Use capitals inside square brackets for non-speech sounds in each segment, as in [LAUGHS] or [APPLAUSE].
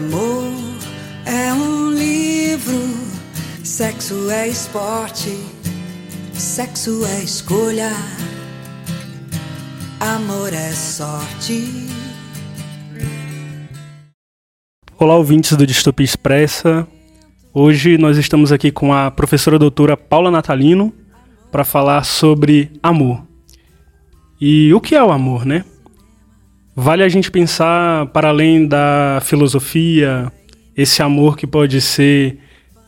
Amor é um livro, sexo é esporte, sexo é escolha, amor é sorte. Olá, ouvintes do Distopia Expressa. Hoje nós estamos aqui com a professora doutora Paula Natalino para falar sobre amor. E o que é o amor, né? Vale a gente pensar para além da filosofia, esse amor que pode ser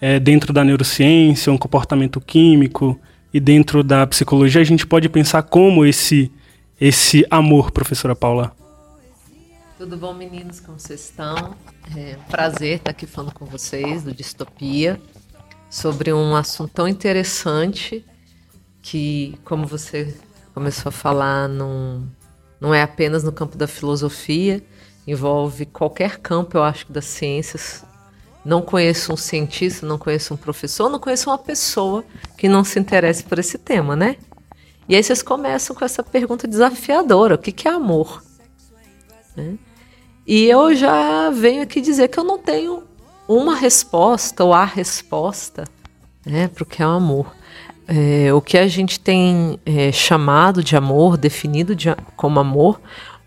é, dentro da neurociência, um comportamento químico, e dentro da psicologia, a gente pode pensar como esse, esse amor, professora Paula. Tudo bom, meninos? Como vocês estão? É um prazer estar aqui falando com vocês do Distopia sobre um assunto tão interessante que, como você começou a falar, não, não é apenas no campo da filosofia, envolve qualquer campo, eu acho, das ciências. Não conheço um cientista, não conheço um professor, não conheço uma pessoa que não se interesse por esse tema, né? E aí vocês começam com essa pergunta desafiadora: o que, é amor? Né? E eu já venho aqui dizer que eu não tenho uma resposta ou a resposta né, para o que é o amor. É, o que a gente tem é, chamado de amor, definido de, como amor,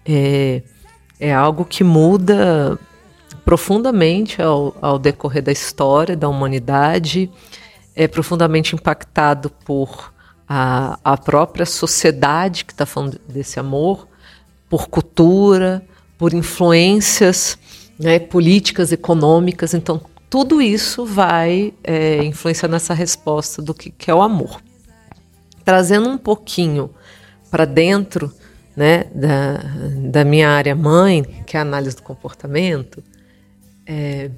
é, é algo que muda profundamente ao, ao, decorrer da história da humanidade, é profundamente impactado por a, a própria sociedade que está falando desse amor, por cultura, por influências né, políticas, econômicas. Então, tudo isso vai é, influenciar nessa resposta do que, que é o amor. Trazendo um pouquinho para dentro né, da, da minha área mãe, que é a análise do comportamento, é,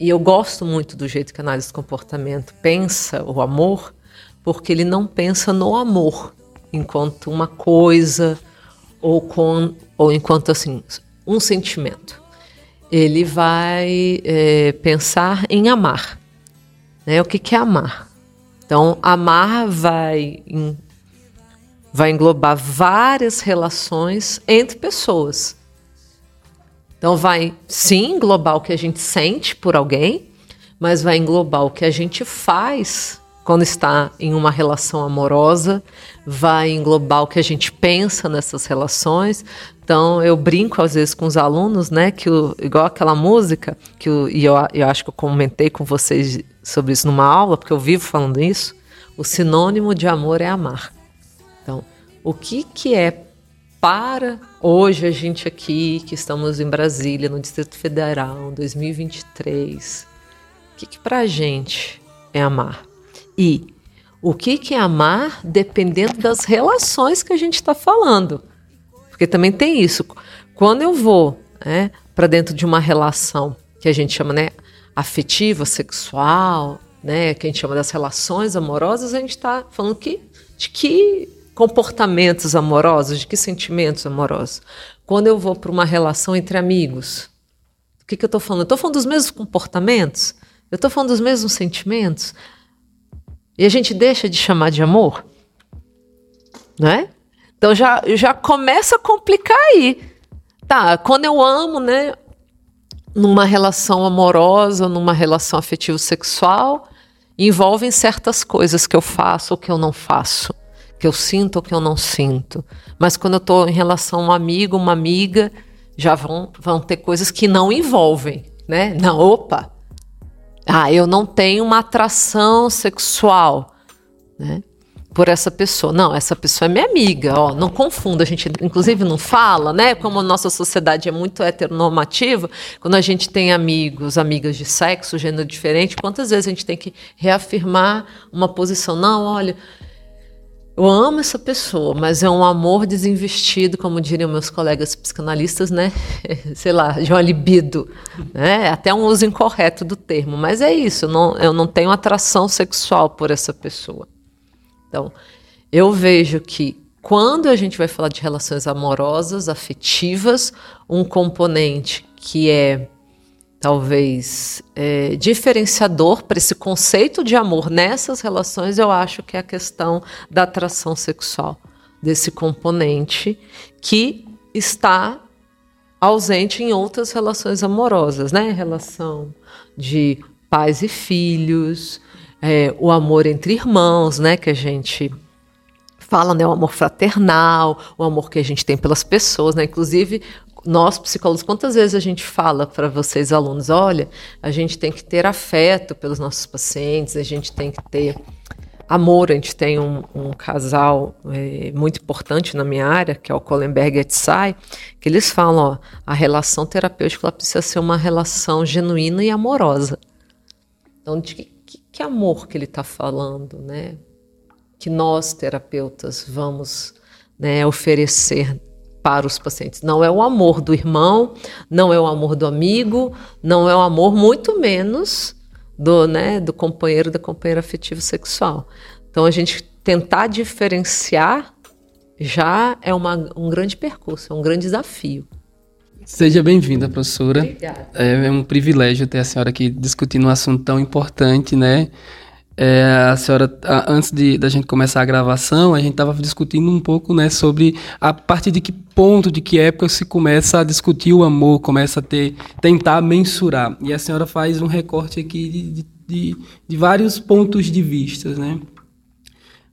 e eu gosto muito do jeito que a análise do comportamento pensa o amor, porque ele não pensa no amor enquanto uma coisa ou, com, ou enquanto assim um sentimento ele vai é, pensar em amar. Né? O que, que é amar? Então, amar vai, em, vai englobar várias relações entre pessoas. Então, vai sim englobar o que a gente sente por alguém, mas vai englobar o que a gente faz quando está em uma relação amorosa, vai englobar o que a gente pensa nessas relações, então, eu brinco às vezes com os alunos, né, que o, igual aquela música, que o, e eu, eu acho que eu comentei com vocês sobre isso numa aula, porque eu vivo falando isso, o sinônimo de amor é amar. Então, o que, que é para hoje a gente aqui, que estamos em Brasília, no Distrito Federal, 2023, o que, que para a gente é amar? E o que, que é amar dependendo das relações que a gente está falando. Porque também tem isso. Quando eu vou né, para dentro de uma relação que a gente chama né, afetiva, sexual, né, que a gente chama das relações amorosas, a gente está falando que, de que comportamentos amorosos, de que sentimentos amorosos. Quando eu vou para uma relação entre amigos, o que, que eu estou falando? Eu estou falando dos mesmos comportamentos? Eu estou falando dos mesmos sentimentos? E a gente deixa de chamar de amor? Não é? Então já, já começa a complicar aí. Tá, quando eu amo, né, numa relação amorosa, numa relação afetivo-sexual, envolvem certas coisas que eu faço ou que eu não faço, que eu sinto ou que eu não sinto. Mas quando eu estou em relação a um amigo, uma amiga, já vão, vão ter coisas que não envolvem, né? Não, opa! Ah, eu não tenho uma atração sexual, né? Por essa pessoa. Não, essa pessoa é minha amiga, ó, não confunda, a gente inclusive não fala, né? Como a nossa sociedade é muito heteronormativa, quando a gente tem amigos, amigas de sexo, gênero diferente, quantas vezes a gente tem que reafirmar uma posição? Não, olha, eu amo essa pessoa, mas é um amor desinvestido, como diriam meus colegas psicanalistas, né? [LAUGHS] Sei lá, de uma libido, né? Até um uso incorreto do termo, mas é isso, eu não, eu não tenho atração sexual por essa pessoa. Então, eu vejo que quando a gente vai falar de relações amorosas, afetivas, um componente que é talvez é, diferenciador para esse conceito de amor nessas relações, eu acho que é a questão da atração sexual, desse componente que está ausente em outras relações amorosas, né? Relação de pais e filhos, é, o amor entre irmãos, né? Que a gente fala, né? O amor fraternal, o amor que a gente tem pelas pessoas, né? Inclusive, nós psicólogos, quantas vezes a gente fala para vocês alunos, olha, a gente tem que ter afeto pelos nossos pacientes, a gente tem que ter amor. A gente tem um, um casal é, muito importante na minha área, que é o Kohlenberg e Etzai, que eles falam, ó, a relação terapêutica precisa ser uma relação genuína e amorosa. Então, de que, que, amor que ele está falando, né? Que nós, terapeutas, vamos né, oferecer para os pacientes. Não é o amor do irmão, não é o amor do amigo, não é o amor, muito menos do, né, do companheiro, da companheira afetivo sexual. Então a gente tentar diferenciar já é uma, um grande percurso, é um grande desafio. Seja bem-vinda, professora. Obrigada. É, é um privilégio ter a senhora aqui discutindo um assunto tão importante, né? É, a senhora, a, antes de, da gente começar a gravação, a gente estava discutindo um pouco né, sobre a partir de que ponto, de que época se começa a discutir o amor, começa a ter, tentar mensurar. E a senhora faz um recorte aqui de, de, de vários pontos de vista. Né?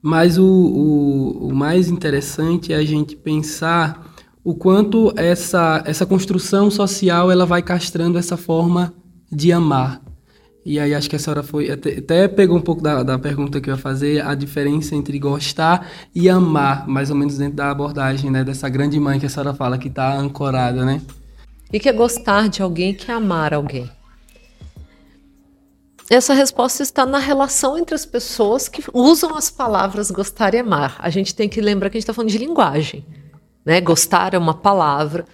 Mas o, o, o mais interessante é a gente pensar o quanto essa, essa construção social ela vai castrando essa forma de amar. E aí acho que a senhora foi até, até pegou um pouco da, da, pergunta que eu ia fazer, a diferença entre gostar e amar, mais ou menos dentro da abordagem, né, dessa grande mãe que a senhora fala que está ancorada, né? E que é gostar de alguém, que é amar alguém. Essa resposta está na relação entre as pessoas que usam as palavras gostar e amar. A gente tem que lembrar que a gente está falando de linguagem. Né? Gostar é uma palavra,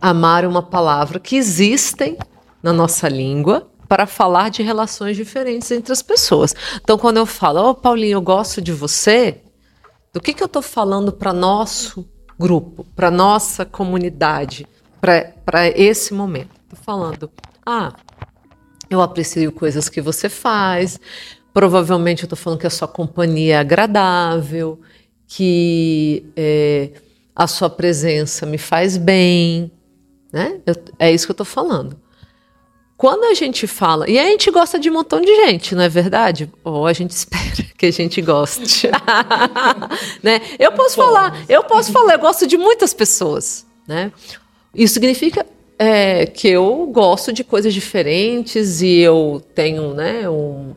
amar é uma palavra que existem na nossa língua, para falar de relações diferentes entre as pessoas. Então, quando eu falo, ô oh, Paulinho, eu gosto de você, do que, que eu estou falando para nosso grupo, para nossa comunidade, para esse momento? Estou falando, ah, eu aprecio coisas que você faz, provavelmente eu estou falando que a sua companhia é agradável, que é, a sua presença me faz bem, né? Eu, é isso que eu estou falando. Quando a gente fala, e a gente gosta de um montão de gente, não é verdade? Ou a gente [LAUGHS] espera que a gente goste. [LAUGHS] né? Eu posso falar, eu posso falar, eu gosto de muitas pessoas, né? Isso significa é, que eu gosto de coisas diferentes e eu tenho, né, um,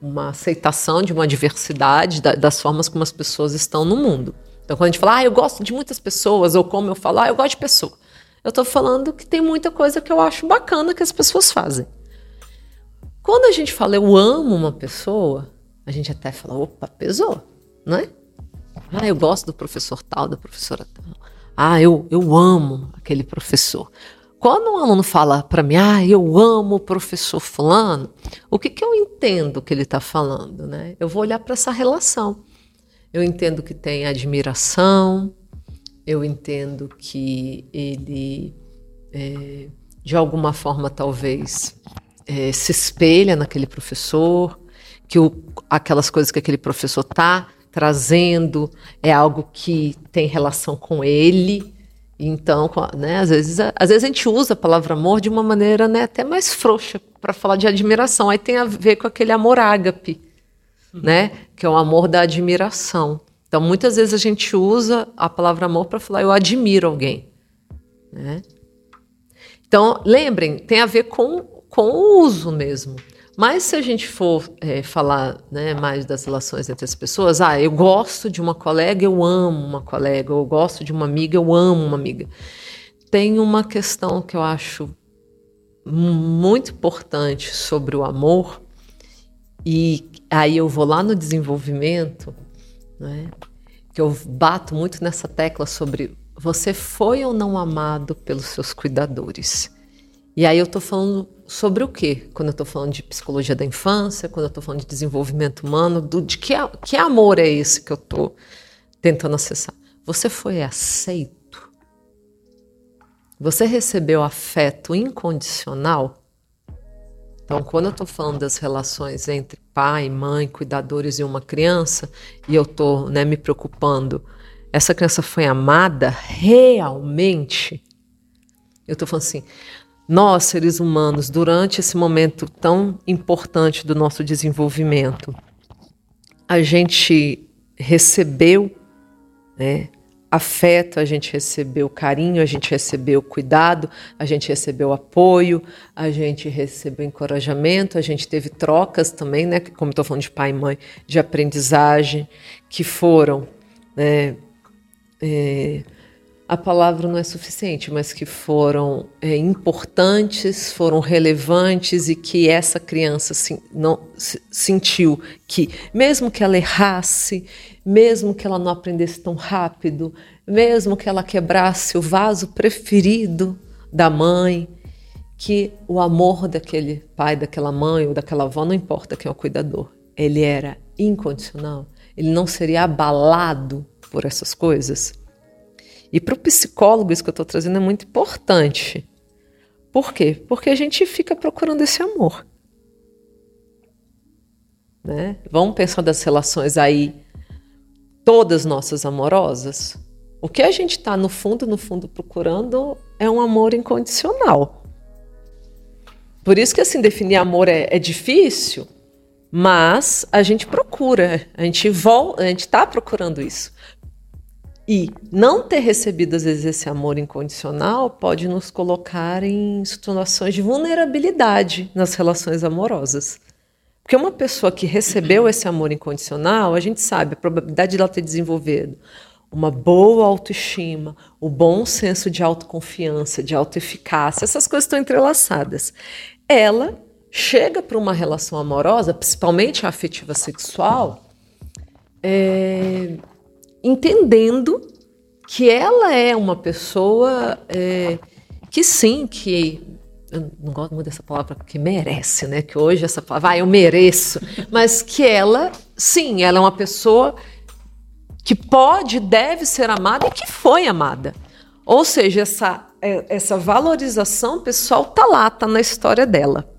uma aceitação de uma diversidade da, das formas como as pessoas estão no mundo. Então, quando a gente fala, ah, eu gosto de muitas pessoas, ou como eu falo, ah, eu gosto de pessoa. Eu estou falando que tem muita coisa que eu acho bacana que as pessoas fazem. Quando a gente fala eu amo uma pessoa, a gente até fala, opa, pesou, não é? Ah, eu gosto do professor tal, da professora tal. Ah, eu, eu amo aquele professor. Quando um aluno fala para mim, ah, eu amo o professor fulano, o que, que eu entendo que ele está falando? Né? Eu vou olhar para essa relação. Eu entendo que tem admiração, eu entendo que ele, é, de alguma forma, talvez é, se espelha naquele professor, que o, aquelas coisas que aquele professor está trazendo é algo que tem relação com ele. Então, né, às, vezes, às vezes a gente usa a palavra amor de uma maneira né, até mais frouxa para falar de admiração. Aí tem a ver com aquele amor ágape. Né, que é o amor da admiração. Então, muitas vezes a gente usa a palavra amor para falar eu admiro alguém. Né? Então, lembrem, tem a ver com, com o uso mesmo. Mas se a gente for é, falar né, mais das relações entre as pessoas, ah, eu gosto de uma colega, eu amo uma colega, eu gosto de uma amiga, eu amo uma amiga. Tem uma questão que eu acho muito importante sobre o amor, e aí eu vou lá no desenvolvimento, né? que eu bato muito nessa tecla sobre você foi ou não amado pelos seus cuidadores. E aí eu estou falando sobre o quê? Quando eu estou falando de psicologia da infância, quando eu estou falando de desenvolvimento humano, do, de que, que amor é esse que eu estou tentando acessar? Você foi aceito? Você recebeu afeto incondicional? Então, quando eu estou falando das relações entre pai, mãe, cuidadores e uma criança, e eu estou né, me preocupando, essa criança foi amada realmente? Eu estou falando assim, nós, seres humanos, durante esse momento tão importante do nosso desenvolvimento, a gente recebeu né, afeto, a gente recebeu carinho, a gente recebeu cuidado, a gente recebeu apoio, a gente recebeu encorajamento, a gente teve trocas também, né, como estou falando de pai e mãe, de aprendizagem, que foram né, é, a palavra não é suficiente, mas que foram é, importantes, foram relevantes e que essa criança sim, não, sentiu que, mesmo que ela errasse, mesmo que ela não aprendesse tão rápido, mesmo que ela quebrasse o vaso preferido da mãe, que o amor daquele pai, daquela mãe ou daquela avó, não importa quem é o cuidador, ele era incondicional, ele não seria abalado por essas coisas. E para o psicólogo, isso que eu estou trazendo é muito importante. Por quê? Porque a gente fica procurando esse amor. Né? Vamos pensar das relações aí, todas nossas amorosas. O que a gente está no fundo, no fundo procurando é um amor incondicional. Por isso que assim definir amor é, é difícil, mas a gente procura, a gente volta, a gente está procurando isso. E não ter recebido, às vezes, esse amor incondicional pode nos colocar em situações de vulnerabilidade nas relações amorosas. Porque uma pessoa que recebeu esse amor incondicional, a gente sabe a probabilidade de ela ter desenvolvido uma boa autoestima, o bom senso de autoconfiança, de autoeficácia, essas coisas estão entrelaçadas. Ela chega para uma relação amorosa, principalmente a afetiva sexual, é, entendendo que ela é uma pessoa é, que sim, que eu não gosto muito dessa palavra que merece, né? Que hoje essa palavra, ah, eu mereço, mas que ela, sim, ela é uma pessoa que pode, deve ser amada e que foi amada. Ou seja, essa, é, essa valorização pessoal tá lá, tá na história dela.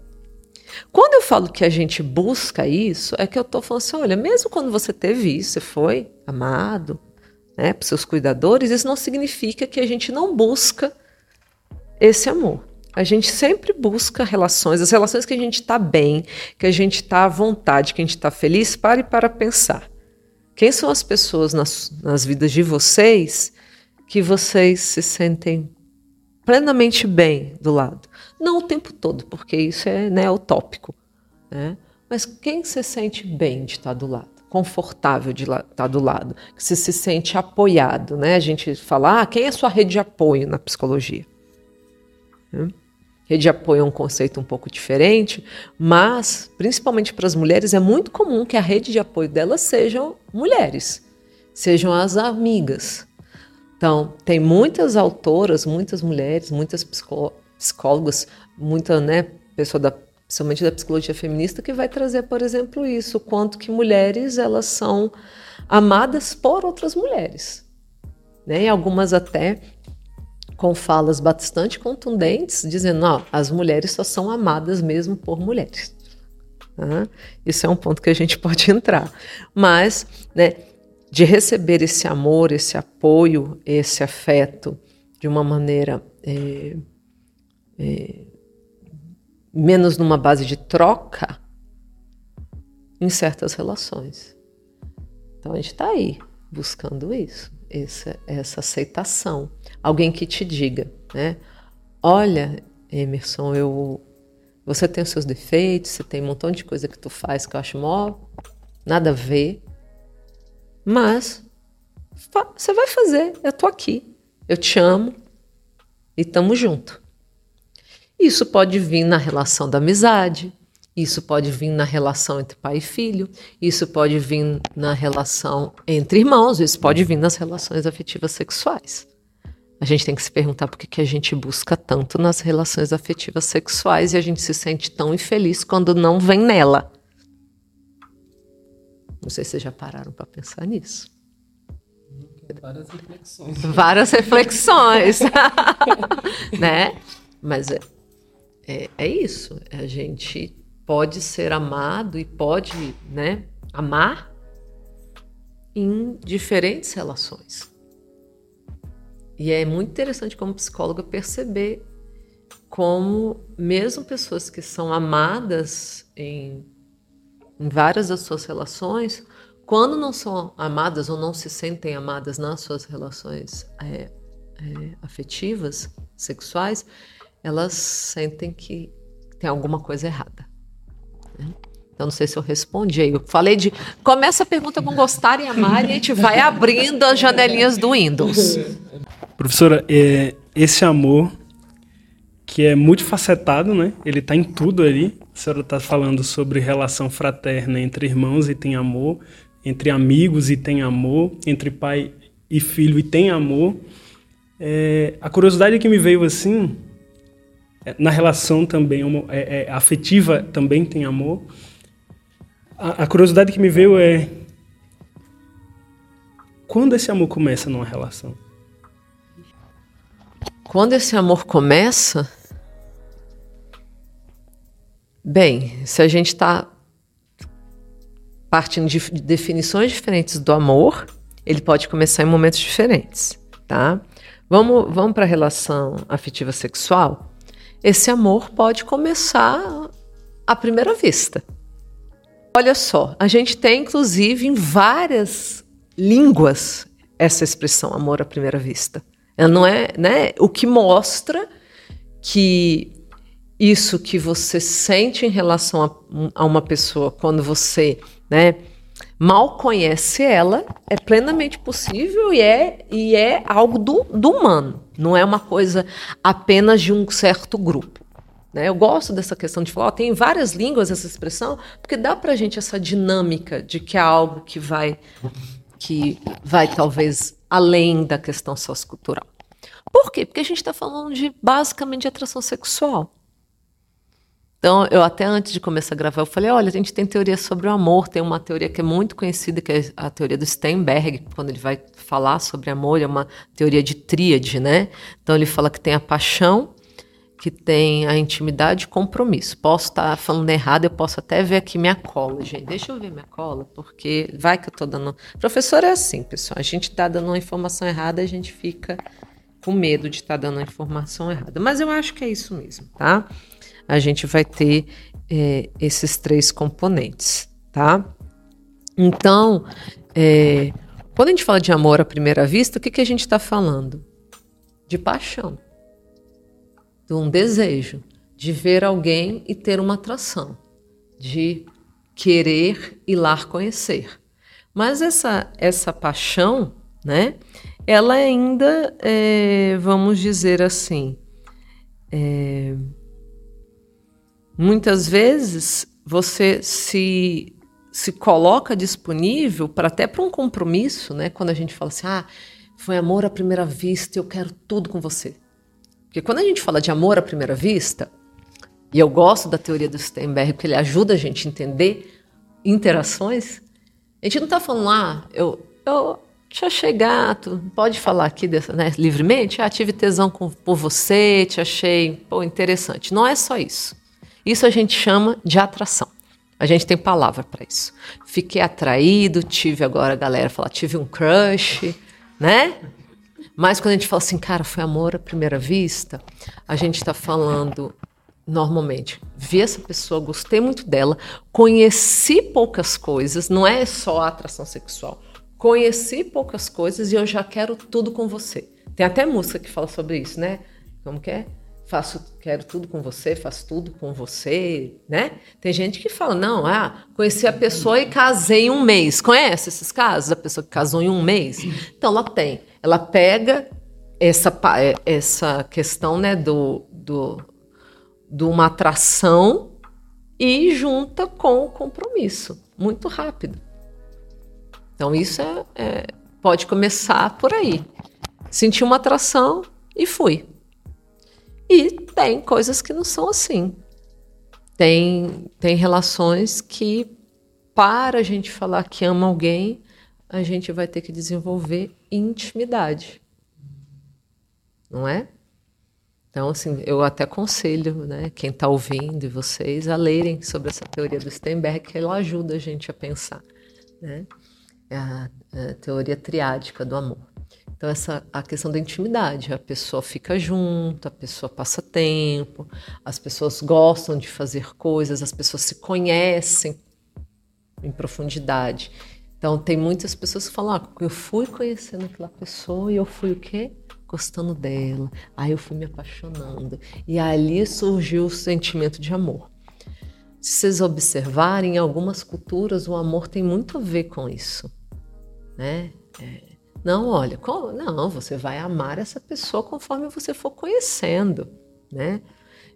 Quando eu falo que a gente busca isso, é que eu estou falando assim: olha, mesmo quando você teve isso, você foi amado né, por seus cuidadores, isso não significa que a gente não busca esse amor. A gente sempre busca relações, as relações que a gente está bem, que a gente está à vontade, que a gente está feliz. Pare para pensar. Quem são as pessoas nas, nas vidas de vocês que vocês se sentem plenamente bem do lado? Não o tempo todo, porque isso é né, utópico. Né? Mas quem se sente bem de estar do lado? Confortável de estar do lado, que se sente apoiado, né? A gente fala, ah, quem é sua rede de apoio na psicologia? Rede de apoio é um conceito um pouco diferente, mas, principalmente para as mulheres, é muito comum que a rede de apoio delas sejam mulheres, sejam as amigas. Então, tem muitas autoras, muitas mulheres, muitas psicó psicólogos, muita né, pessoa da, principalmente da psicologia feminista, que vai trazer, por exemplo, isso, o quanto que mulheres elas são amadas por outras mulheres. Né? E algumas até com falas bastante contundentes, dizendo que as mulheres só são amadas mesmo por mulheres. Isso é um ponto que a gente [LAUGHS] pode entrar. Mas, né, de receber esse amor, esse apoio, esse afeto de uma maneira é, é, menos numa base de troca em certas relações. Então a gente está aí buscando isso, essa, essa aceitação. Alguém que te diga, né? Olha, Emerson, eu, você tem os seus defeitos, você tem um montão de coisa que tu faz que eu acho mó nada a ver, mas você vai fazer, eu tô aqui, eu te amo e tamo junto. Isso pode vir na relação da amizade, isso pode vir na relação entre pai e filho, isso pode vir na relação entre irmãos, isso pode vir nas relações afetivas sexuais. A gente tem que se perguntar por que, a gente busca tanto nas relações afetivas sexuais e a gente se sente tão infeliz quando não vem nela. Não sei se vocês já pararam para pensar nisso. Várias reflexões. Várias reflexões. [LAUGHS] né? Mas é, é, é isso. A gente pode ser amado e pode né, amar em diferentes relações. E é muito interessante como psicóloga perceber como mesmo pessoas que são amadas em, em várias das suas relações, quando não são amadas ou não se sentem amadas nas suas relações é, é, afetivas, sexuais, elas sentem que tem alguma coisa errada. Né? Então, não sei se eu respondi aí. Eu falei de. Começa a pergunta com gostar e amar e a gente vai abrindo as janelinhas do Windows. Professora, é, esse amor que é multifacetado, né? Ele está em tudo ali. A senhora está falando sobre relação fraterna entre irmãos e tem amor, entre amigos e tem amor, entre pai e filho e tem amor. É, a curiosidade que me veio assim, é, na relação também é, é, afetiva também tem amor. A, curiosidade que me veio é quando esse amor começa numa relação? Quando esse amor começa, bem, se a gente está partindo de definições diferentes do amor, ele pode começar em momentos diferentes, tá? Vamos, vamos para a relação afetiva sexual? Esse amor pode começar à primeira vista. Olha só, a gente tem inclusive em várias línguas essa expressão amor à primeira vista. Ela não é, né, o que mostra que isso que você sente em relação a, a uma pessoa quando você, né, mal conhece ela, é plenamente possível e é, e é algo do, do humano, não é uma coisa apenas de um certo grupo. Né? Eu gosto dessa questão de falar, ó, tem várias línguas essa expressão, porque dá para a gente essa dinâmica de que é algo que vai, que vai talvez além da questão sociocultural. Por quê? Porque a gente está falando de basicamente de atração sexual. Então, eu até antes de começar a gravar, eu falei, olha, a gente tem teoria sobre o amor, tem uma teoria que é muito conhecida, que é a teoria do Steinberg, quando ele vai falar sobre amor, é uma teoria de tríade, né? Então, ele fala que tem a paixão, que tem a intimidade e compromisso. Posso estar falando errado, eu posso até ver aqui minha cola, gente. Deixa eu ver minha cola, porque vai que eu estou dando... Professor é assim, pessoal, a gente está dando uma informação errada, a gente fica com medo de estar tá dando uma informação errada. Mas eu acho que é isso mesmo, tá? a gente vai ter é, esses três componentes, tá? Então, é, quando a gente fala de amor à primeira vista, o que, que a gente está falando? De paixão, de um desejo, de ver alguém e ter uma atração, de querer ir lá conhecer. Mas essa, essa paixão, né? Ela ainda, é, vamos dizer assim, é, Muitas vezes você se se coloca disponível para até para um compromisso, né? Quando a gente fala assim, ah, foi amor à primeira vista, eu quero tudo com você. Porque quando a gente fala de amor à primeira vista, e eu gosto da teoria do Steinberg, porque ele ajuda a gente a entender interações, a gente não está falando, ah, eu, eu te achei gato, pode falar aqui dessa, né, livremente, ah, tive tesão com, por você, te achei pô, interessante. Não é só isso. Isso a gente chama de atração. A gente tem palavra para isso. Fiquei atraído, tive agora a galera fala, tive um crush, né? Mas quando a gente fala assim, cara, foi amor à primeira vista, a gente está falando normalmente, vi essa pessoa, gostei muito dela, conheci poucas coisas, não é só atração sexual. Conheci poucas coisas e eu já quero tudo com você. Tem até música que fala sobre isso, né? Como que é? faço, quero tudo com você, faço tudo com você, né? Tem gente que fala, não, ah, conheci a pessoa e casei em um mês. Conhece esses casos? A pessoa que casou em um mês? Então, ela tem. Ela pega essa, é, essa questão, né, do, do, de uma atração e junta com o compromisso, muito rápido. Então, isso é, é pode começar por aí. Senti uma atração e fui. E tem coisas que não são assim. Tem, tem relações que, para a gente falar que ama alguém, a gente vai ter que desenvolver intimidade. Não é? Então, assim, eu até aconselho né, quem está ouvindo e vocês a lerem sobre essa teoria do Steinberg, que ela ajuda a gente a pensar. Né? É a, a teoria triádica do amor. Então, essa a questão da intimidade. A pessoa fica junto, a pessoa passa tempo, as pessoas gostam de fazer coisas, as pessoas se conhecem em profundidade. Então, tem muitas pessoas que falam: ah, eu fui conhecendo aquela pessoa e eu fui o quê? Gostando dela. Aí eu fui me apaixonando. E ali surgiu o sentimento de amor. Se vocês observarem, em algumas culturas o amor tem muito a ver com isso. Né? É, não, olha, como, não, você vai amar essa pessoa conforme você for conhecendo, né?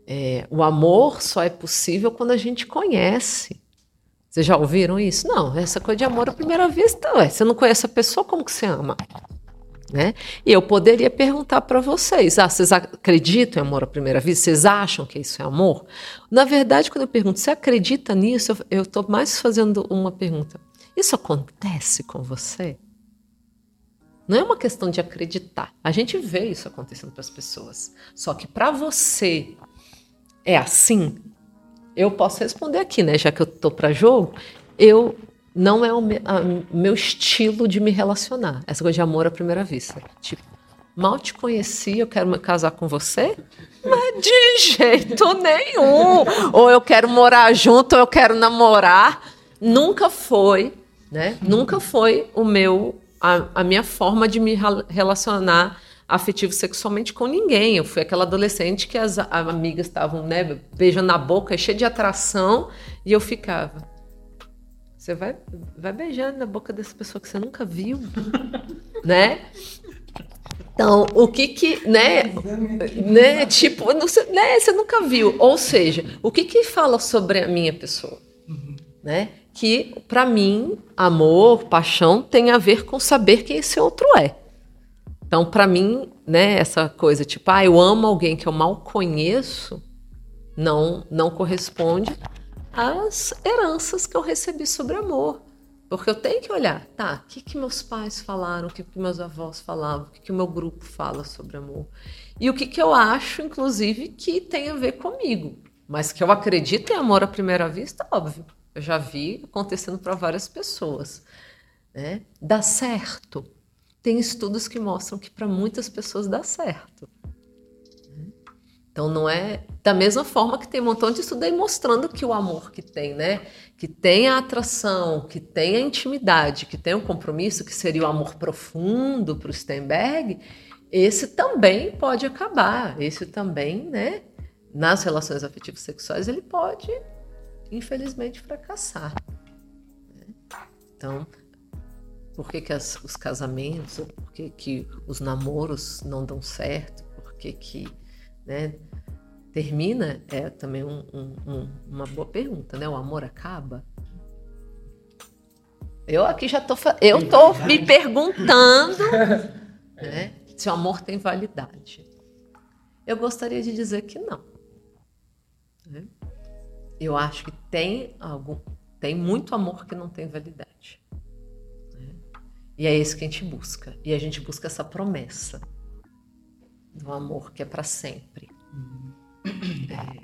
É, o amor só é possível quando a gente conhece. Vocês já ouviram isso? Não, essa coisa de amor à primeira vista, ué, você não conhece a pessoa, como que você ama? Né? E eu poderia perguntar para vocês: ah, vocês acreditam em amor à primeira vista? Vocês acham que isso é amor? Na verdade, quando eu pergunto, você acredita nisso? Eu estou mais fazendo uma pergunta: isso acontece com você? Não é uma questão de acreditar. A gente vê isso acontecendo para as pessoas. Só que para você é assim, eu posso responder aqui, né? Já que eu tô para jogo, eu não é o me, a, meu estilo de me relacionar. Essa coisa de amor à primeira vista. Tipo, mal te conheci, eu quero me casar com você? Mas de jeito nenhum. Ou eu quero morar junto, ou eu quero namorar. Nunca foi, né? Nunca foi o meu a, a minha forma de me relacionar afetivo sexualmente com ninguém. Eu fui aquela adolescente que as, as amigas estavam né, beijando na boca, cheia de atração, e eu ficava. Você vai, vai beijando na boca dessa pessoa que você nunca viu, [LAUGHS] né? Então, o que que, né, né, tipo, não, né, você nunca viu. Ou seja, o que que fala sobre a minha pessoa, né? que, para mim, amor, paixão tem a ver com saber quem esse outro é. Então, para mim, né, essa coisa tipo, ah, eu amo alguém que eu mal conheço, não, não corresponde às heranças que eu recebi sobre amor. Porque eu tenho que olhar, tá, o que, que meus pais falaram, o que, que meus avós falavam, o que, que o meu grupo fala sobre amor. E o que, que eu acho, inclusive, que tem a ver comigo. Mas que eu acredito em amor à primeira vista, óbvio. Eu já vi acontecendo para várias pessoas. Né? Dá certo. Tem estudos que mostram que para muitas pessoas dá certo. Então não é da mesma forma que tem um montão de estudo aí mostrando que o amor que tem, né? Que tem a atração, que tem a intimidade, que tem o compromisso, que seria o amor profundo para o Steinberg, esse também pode acabar. Esse também, né? Nas relações afetivas sexuais, ele pode infelizmente, fracassar. Né? Então, por que, que as, os casamentos, por que, que os namoros não dão certo, por que, que né, termina, é também um, um, uma boa pergunta, né? O amor acaba? Eu aqui já tô, eu tô me perguntando [LAUGHS] né, se o amor tem validade. Eu gostaria de dizer que não. Né? eu acho que tem algum, tem muito amor que não tem validade. E é esse que a gente busca. E a gente busca essa promessa do amor que é para sempre. É,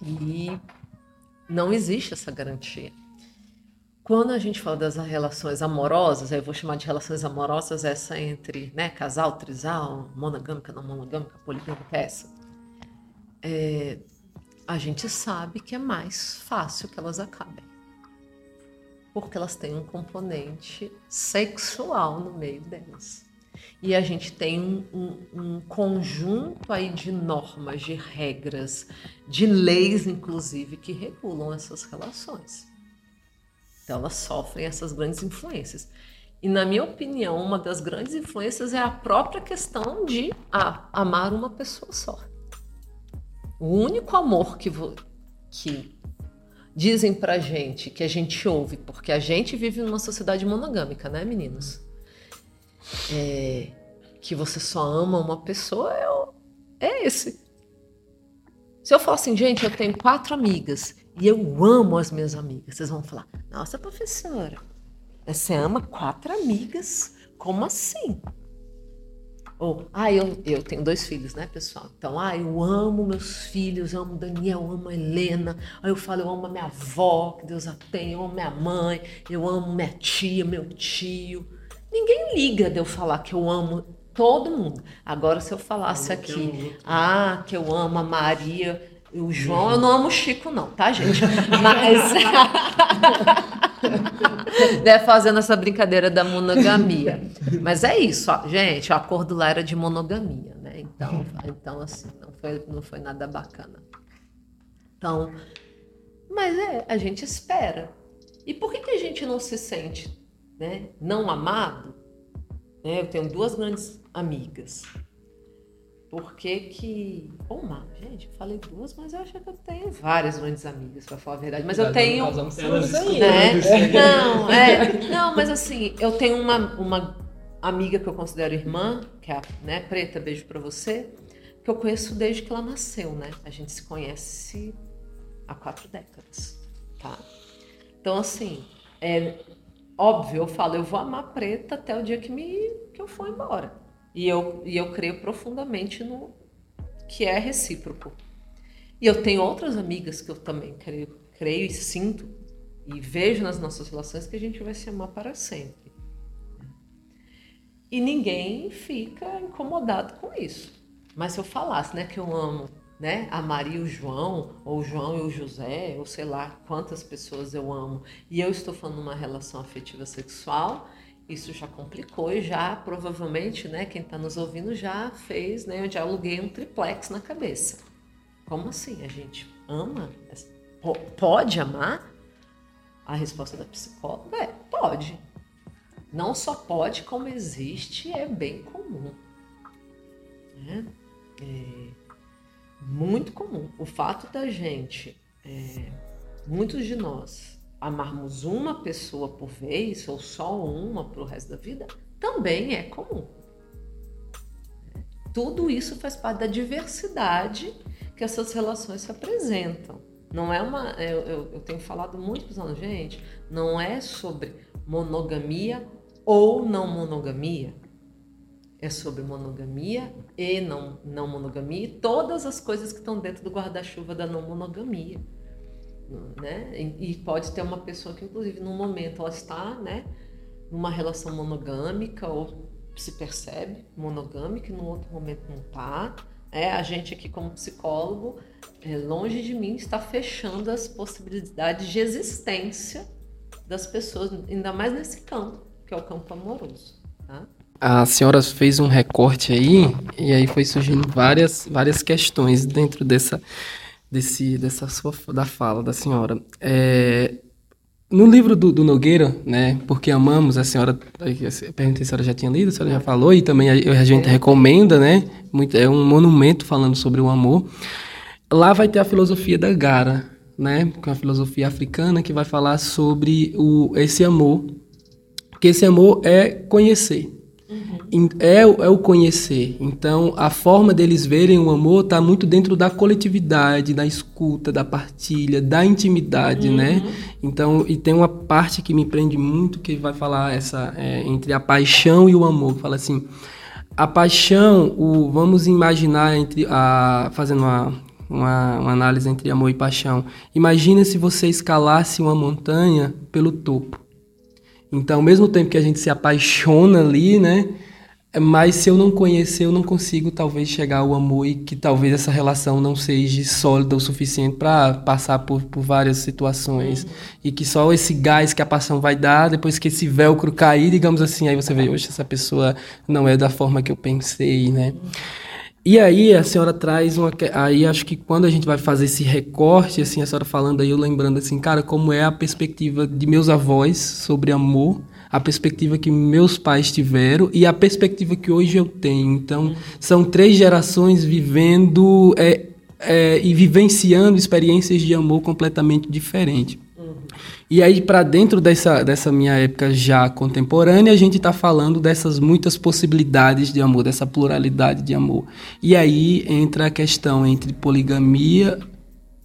e não existe essa garantia. Quando a gente fala das relações amorosas, eu vou chamar de relações amorosas essa entre né, casal, trisal, monogâmica, não monogâmica, poligâmica, essa. É, a gente sabe que é mais fácil que elas acabem. Porque elas têm um componente sexual no meio delas. E a gente tem um, um, um, conjunto aí de normas, de regras, de leis, inclusive, que regulam essas relações. Então, elas sofrem essas grandes influências. E, na minha opinião, uma das grandes influências é a própria questão de ah, amar uma pessoa só. O único amor que, que dizem pra gente, que a gente ouve, porque a gente vive numa sociedade monogâmica, né, meninos? É, que você só ama uma pessoa é, é esse. Se eu falar assim, gente, eu tenho quatro amigas e eu amo as minhas amigas, vocês vão falar, nossa, professora, você ama quatro amigas? Como assim? Ou, ah, eu, eu tenho dois filhos, né, pessoal? Então, ah, eu amo meus filhos, eu amo Daniel, eu amo a Helena. Aí eu falo, eu amo a minha avó, que Deus a tenha, eu amo minha mãe, eu amo minha tia, meu tio. ninguém liga de eu falar que eu amo todo mundo. Agora, se eu falasse aqui, ah, que eu amo a Maria e o João, eu não amo o Chico, não, tá, gente? [LAUGHS] Mas. [LAUGHS] né, fazendo essa brincadeira da monogamia. Mas é isso, ó, gente, o acordo lá era de monogamia, né? Então, então assim, não foi, não foi nada bacana. Então, mas é, a gente espera. E por que, que a gente não se sente né, não amado? Né, eu tenho duas grandes amigas. Por que que... Uma, gente, falei duas, mas eu acho que eu tenho várias grandes amigas, para falar a verdade. Mas eu tenho... Né? Não, é, não, mas assim, eu tenho uma, uma amiga que eu considero irmã, que é a né, Preta, beijo para você, que eu conheço desde que ela nasceu, né? A gente se conhece há quatro décadas, tá? Então, assim, é óbvio, eu falo, eu vou amar Preta até o dia que, me, que eu for embora. E eu, e eu creio profundamente no que é recíproco. E eu tenho outras amigas que eu também creio, creio e sinto e vejo nas nossas relações que a gente vai se amar para sempre. E ninguém fica incomodado com isso. Mas se eu falasse, né, que eu amo, né, a Maria e o João, ou o João e o José, ou sei lá quantas pessoas eu amo, e eu estou falando uma relação afetiva sexual, isso já complicou e já provavelmente, né, quem está nos ouvindo já fez, né, eu já aluguei um triplex na cabeça. Como assim? A gente ama? Pode amar? A resposta da psicóloga é pode. Não só pode, como existe, é bem comum. Né? É muito comum. O fato da gente, é, muitos de nós, amarmos uma pessoa por vez ou só uma para o resto da vida também é comum. Tudo isso faz parte da diversidade que essas relações se apresentam. Não é uma. Eu, eu, eu tenho falado muito para os gente, não é sobre monogamia ou não monogamia. É sobre monogamia e não, não monogamia e todas as coisas que estão dentro do guarda-chuva da não monogamia né? E pode ter uma pessoa que, inclusive, num momento ela está, né, numa relação monogâmica ou se percebe monogâmica e no outro momento não está. É, a gente aqui como psicólogo, é, longe de mim, está fechando as possibilidades de existência das pessoas, ainda mais nesse campo, que é o campo amoroso. Tá? A senhora fez um recorte aí, e aí foi surgindo várias, várias questões dentro dessa desse, dessa sua, da fala da senhora. É, no livro do, do, Nogueira, né, Porque Amamos, a senhora, perguntei se a senhora já tinha lido, a senhora já falou, e também a, a gente recomenda, né, muito, é um monumento falando sobre o amor. Lá vai ter a filosofia da Gara, né, que é uma filosofia africana que vai falar sobre o, esse amor, que esse amor é conhecer, é, é o conhecer. Então, a forma deles verem o amor está muito dentro da coletividade, da escuta, da partilha, da intimidade, né? uhum. né? Então, e tem uma parte que me prende muito que vai falar essa é, entre a paixão e o amor. Fala assim, a paixão, o vamos imaginar entre a fazendo uma, uma, uma análise entre amor e paixão. Imagina se você escalasse uma montanha pelo topo. Então, ao mesmo tempo que a gente se apaixona ali, né? Mas se eu não conhecer, eu não consigo talvez chegar ao amor e que talvez essa relação não seja sólida o suficiente para passar por, por várias situações. Uhum. E que só esse gás que a paixão vai dar, depois que esse velcro cair, digamos assim, aí você vê, hoje essa pessoa não é da forma que eu pensei, né? Uhum. E aí a senhora traz uma. Aí acho que quando a gente vai fazer esse recorte, assim, a senhora falando aí, eu lembrando assim, cara, como é a perspectiva de meus avós sobre amor a perspectiva que meus pais tiveram e a perspectiva que hoje eu tenho. Então, são três gerações vivendo é, é, e vivenciando experiências de amor completamente diferentes. E aí, para dentro dessa, dessa minha época já contemporânea, a gente está falando dessas muitas possibilidades de amor, dessa pluralidade de amor. E aí entra a questão entre poligamia.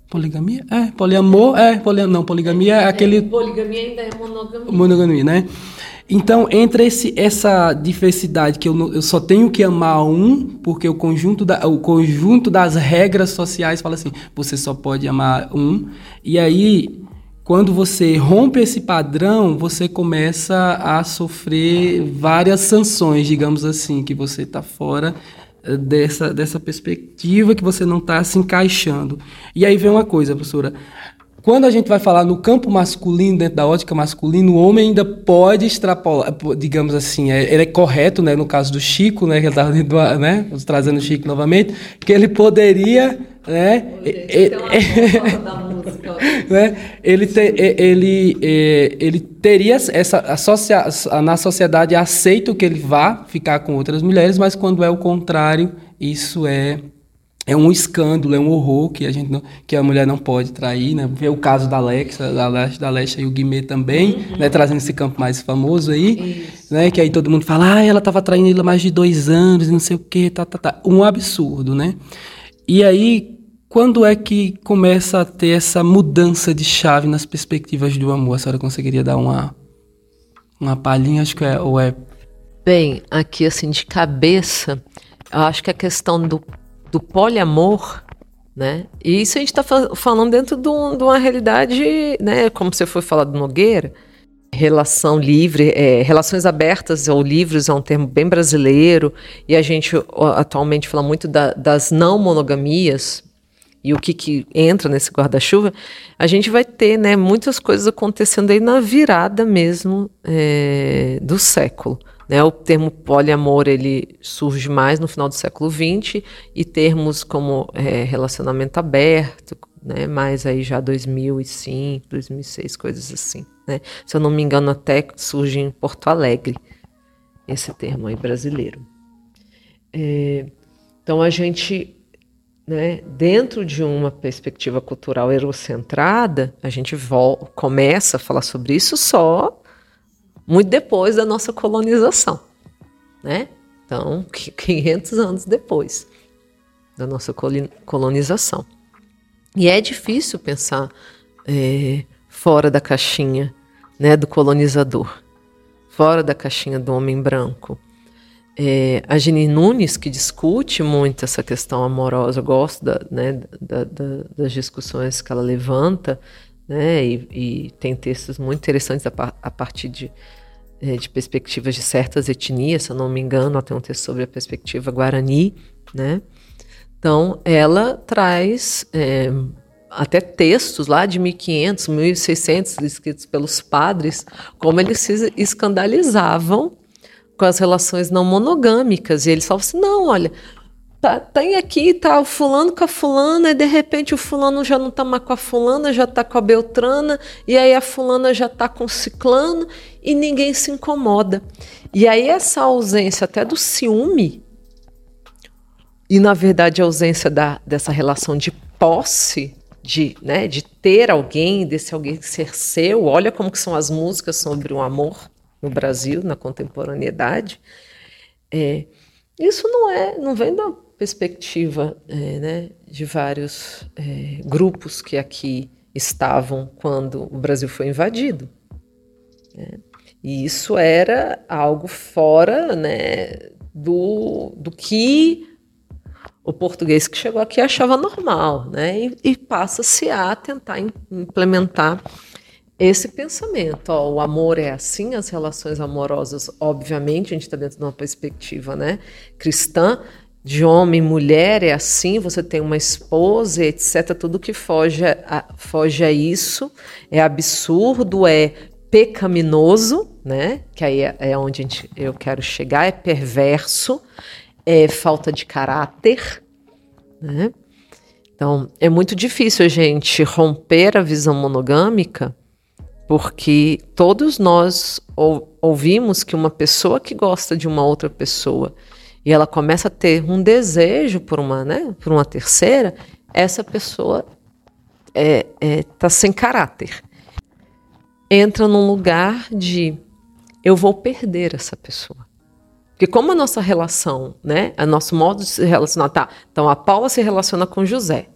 Poligamia? É, poliamor, é, poli, não, poligamia é aquele. É, poligamia ainda é monogamia. Monogamia, né? Então, entre esse, essa diversidade que eu, eu só tenho que amar um, porque o conjunto, da, o conjunto das regras sociais fala assim, você só pode amar um, e aí quando você rompe esse padrão, você começa a sofrer várias sanções, digamos assim, que você está fora eh, dessa, dessa perspectiva, que você não está se encaixando. E aí vem uma coisa, professora. Quando a gente vai falar no campo masculino, dentro da ótica masculina, o homem ainda pode extrapolar, digamos assim, é, ele é correto, né, no caso do Chico, né, que ele estava né, trazendo o Chico novamente, que ele poderia, né, [LAUGHS] né ele, te, ele, ele teria essa, associa, na sociedade aceita que ele vá ficar com outras mulheres, mas quando é o contrário, isso é é um escândalo, é um horror que a gente não, que a mulher não pode trair, né? Vê o caso da Alexa, da Alexa, da Alexa e o Guimê também, uhum. né? Trazendo esse campo mais famoso aí, Isso. né? Que aí todo mundo fala, ah, ela estava traindo ele há mais de dois anos não sei o que, tá, tá, tá. Um absurdo, né? E aí, quando é que começa a ter essa mudança de chave nas perspectivas do amor? A senhora conseguiria dar uma, uma palhinha, acho que é, ou é... Bem, aqui assim, de cabeça, eu acho que a questão do do poliamor, né? E isso a gente está falando dentro de, um, de, uma realidade, né? Como você foi falar do Nogueira, relação livre, é, relações abertas ou livres é um termo bem brasileiro e a gente atualmente fala muito da, das não monogamias e o que, que entra nesse guarda-chuva, a gente vai ter né, muitas coisas acontecendo aí na virada mesmo é, do século. Né? O termo poliamor ele surge mais no final do século XX e termos como é, relacionamento aberto, né? mais aí já 2005, 2006, coisas assim. Né? Se eu não me engano, até surge em Porto Alegre esse termo aí brasileiro. É, então a gente, né, dentro de uma perspectiva cultural eurocentrada, a gente começa a falar sobre isso só muito depois da nossa colonização, né? Então, [LAUGHS] 500 anos depois da nossa colonização. E é difícil pensar é, fora da caixinha né, do colonizador, fora da caixinha do homem branco. É, a Gini Nunes, que discute muito essa questão amorosa, eu gosto da, né, da, da, das discussões que ela levanta, né? E, e tem textos muito interessantes a, par, a partir de, é, de perspectivas de certas etnias, se eu não me engano, ela tem um texto sobre a perspectiva guarani, né? Então, ela traz é, até textos lá de 1500, 1600, escritos pelos padres, como eles se escandalizavam com as relações não monogâmicas. E eles falavam assim: não, olha, tá, tem aqui, tá o fulano com a fulana, e de repente o fulano já não tá mais com a fulana, já tá com a beltrana, e aí a fulana já tá com o ciclano, e ninguém se incomoda. E aí essa ausência até do ciúme, e na verdade a ausência da, dessa relação de posse, de, né, de ter alguém, desse alguém ser seu, olha como que são as músicas sobre o amor no Brasil, na contemporaneidade, é, isso não é, não vem da perspectiva é, né, de vários é, grupos que aqui estavam quando o Brasil foi invadido. Né? E isso era algo fora né, do, do que o português que chegou aqui achava normal, né? E, e passa-se a tentar implementar esse pensamento. Ó, o amor é assim, as relações amorosas, obviamente, a gente está dentro de uma perspectiva né, cristã, de homem, mulher, é assim, você tem uma esposa, etc. Tudo que foge a, foge a isso é absurdo, é pecaminoso, né? Que aí é, é onde gente, eu quero chegar, é perverso, é falta de caráter, né? Então, é muito difícil a gente romper a visão monogâmica, porque todos nós ou, ouvimos que uma pessoa que gosta de uma outra pessoa e ela começa a ter um desejo por uma, né, por uma terceira, essa pessoa é, é, tá sem caráter. Entra num lugar de eu vou perder essa pessoa. Porque como a nossa relação, né, a nosso modo de se relacionar, tá? Então a Paula se relaciona com José.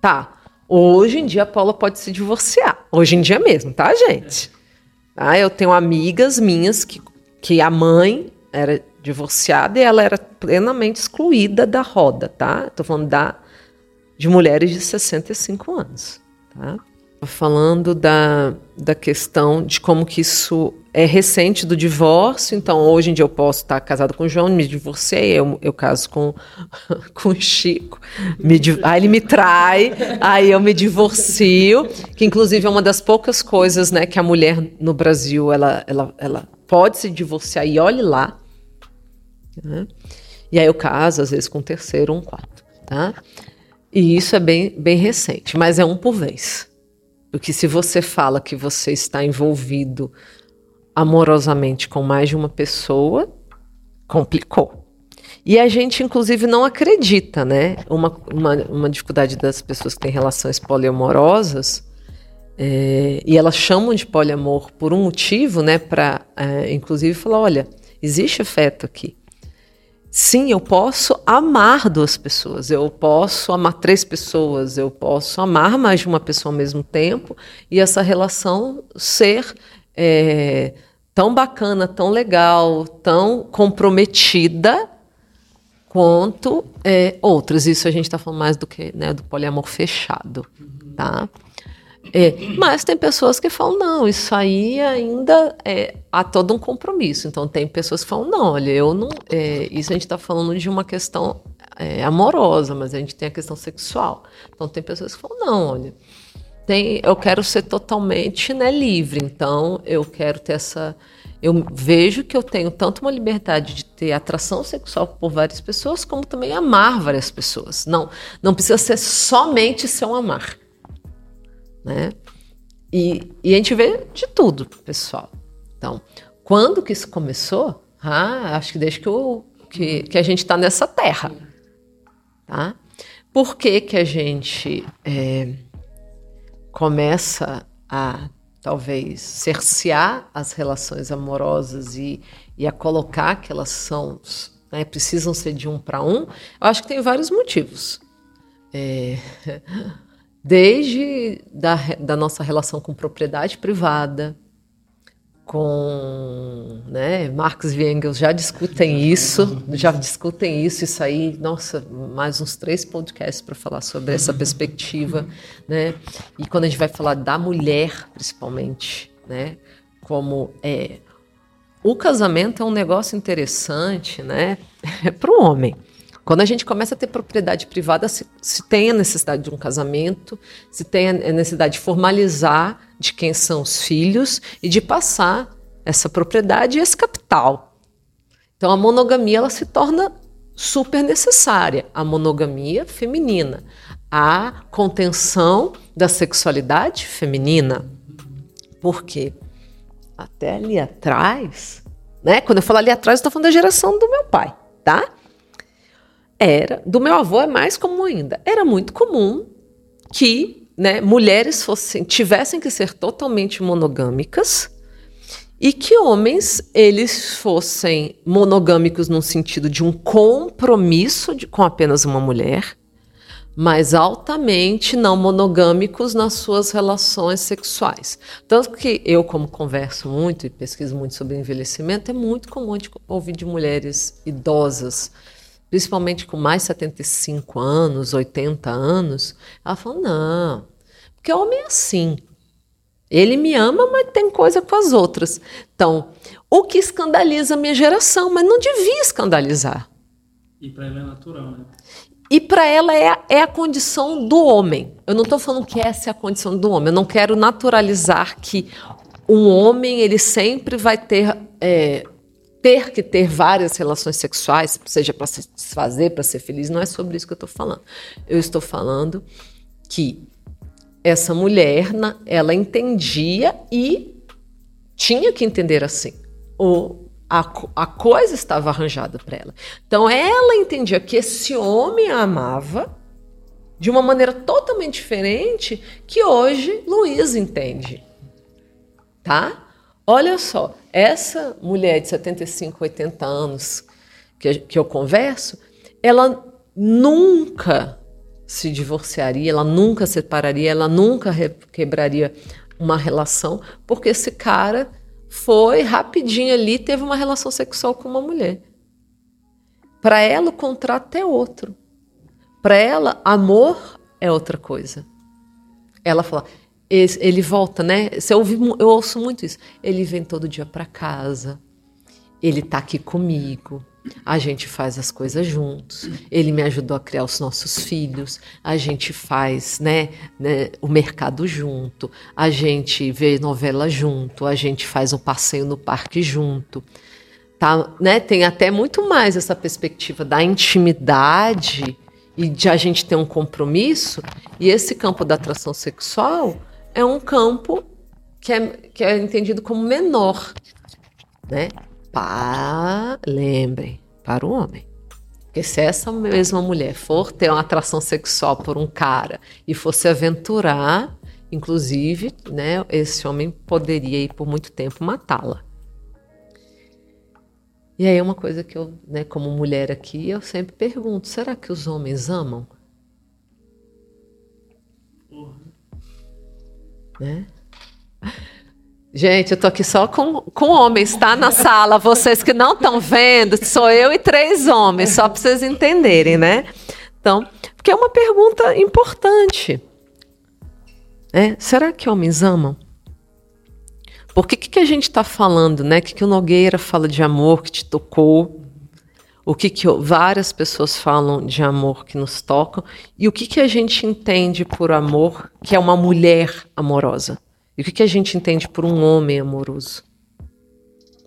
Tá. Hoje em dia a Paula pode se divorciar. Hoje em dia mesmo, tá, gente? Ah, eu tenho amigas minhas que, que a mãe era divorciada e ela era plenamente excluída da roda, tá? Estou falando da, de mulheres de 65 anos, tá? Falando da, da questão de como que isso é recente do divórcio. Então, hoje em dia eu posso estar casado com o João, me divorciei, eu, eu caso com, [LAUGHS] com o Chico. Me, aí ele me trai, aí eu me divorcio, que inclusive é uma das poucas coisas né, que a mulher no Brasil ela, ela, ela pode se divorciar e olhe lá. Né? E aí eu caso, às vezes, com um terceiro um quarto. Tá? E isso é bem, bem recente, mas é um por vez. Porque se você fala que você está envolvido amorosamente com mais de uma pessoa, complicou. E a gente, inclusive, não acredita, né? Uma, uma, uma dificuldade das pessoas que têm relações poliamorosas, é, e elas chamam de poliamor por um motivo, né? Para, é, inclusive, falar: olha, existe afeto aqui. Sim, eu posso amar duas pessoas, eu posso amar três pessoas, eu posso amar mais de uma pessoa ao mesmo tempo e essa relação ser é, tão bacana, tão legal, tão comprometida quanto é, outras. Isso a gente está falando mais do que né, do poliamor fechado, tá? É, mas tem pessoas que falam, não, isso aí ainda é, há todo um compromisso. Então tem pessoas que falam, não, olha, eu não. É, isso a gente está falando de uma questão é, amorosa, mas a gente tem a questão sexual. Então tem pessoas que falam, não, olha, tem, eu quero ser totalmente né, livre, então eu quero ter essa. Eu vejo que eu tenho tanto uma liberdade de ter atração sexual por várias pessoas, como também amar várias pessoas. Não, não precisa ser somente seu amar. Né? E, e a gente vê de tudo, pessoal. Então, quando que isso começou? Ah, acho que desde que, o, que, que a gente está nessa terra. Tá? Por que, que a gente é, começa a talvez cercear as relações amorosas e, e a colocar que elas são né, precisam ser de um para um? Eu acho que tem vários motivos. É, [LAUGHS] desde da, da nossa relação com propriedade privada, com né, Marx e Engels já discutem isso, já discutem isso, isso aí, nossa, mais uns três podcasts para falar sobre essa perspectiva, né? E quando a gente vai falar da mulher, principalmente, né? Como é o casamento é um negócio interessante, né? [LAUGHS] para o homem. Quando a gente começa a ter propriedade privada, se, se, tem a necessidade de um casamento, se tem a necessidade de formalizar de quem são os filhos e de passar essa propriedade e esse capital. Então a monogamia ela se torna super necessária, a monogamia feminina, a contenção da sexualidade feminina. Por quê? Até ali atrás, né? Quando eu falo ali atrás, eu estou falando da geração do meu pai, tá? Era, do meu avô é mais comum ainda, era muito comum que né, mulheres fossem, tivessem que ser totalmente monogâmicas e que homens eles fossem monogâmicos no sentido de um compromisso de, com apenas uma mulher, mas altamente não monogâmicos nas suas relações sexuais. Tanto que eu, como converso muito e pesquiso muito sobre envelhecimento, é muito comum de ouvir de mulheres idosas principalmente com mais 75 anos, 80 anos, ela falou: não, porque o homem é assim. Ele me ama, mas tem coisa com as outras. Então, o que escandaliza a minha geração, mas não devia escandalizar. E para ela é natural, né? E para ela é a, é a condição do homem. Eu não estou falando que essa é a condição do homem. Eu não quero naturalizar que um homem ele sempre vai ter é, ter que ter várias relações sexuais, seja para se desfazer, para ser feliz, não é sobre isso que eu estou falando. Eu estou falando que essa mulher, ela entendia e tinha que entender assim. Ou a, a coisa estava arranjada para ela. Então ela entendia que esse homem a amava de uma maneira totalmente diferente que hoje Luiz entende. Tá? Olha só, essa mulher de 75, 80 anos que, que eu converso, ela nunca se divorciaria, ela nunca separaria, ela nunca quebraria uma relação, porque esse cara foi rapidinho ali, teve uma relação sexual com uma mulher. Para ela, o contrato é outro. Para ela, amor é outra coisa. Ela fala: ele volta, né? Ouve, eu ouço muito isso. Ele vem todo dia para casa. Ele tá aqui comigo. A gente faz as coisas juntos. Ele me ajudou a criar os nossos filhos. A gente faz, né, né, o mercado junto. A gente vê novela junto. A gente faz um passeio no parque junto. Tá, né? Tem até muito mais essa perspectiva da intimidade e de a gente ter um compromisso. E esse campo da atração sexual é um campo que é, que é entendido como menor, né? Para, lembrem, para o homem. Porque se essa mesma mulher for ter uma atração sexual por um cara e fosse aventurar, inclusive, né, esse homem poderia ir por muito tempo matá-la. E aí é uma coisa que eu, né, como mulher aqui, eu sempre pergunto: será que os homens amam? Né? Gente, eu tô aqui só com, com homens, tá? Na sala. Vocês que não estão vendo, sou eu e três homens, só para vocês entenderem, né? Então, porque é uma pergunta importante. É, será que homens amam? Por que, que a gente está falando, né? O que, que o Nogueira fala de amor que te tocou? O que, que várias pessoas falam de amor que nos tocam e o que, que a gente entende por amor que é uma mulher amorosa e o que, que a gente entende por um homem amoroso.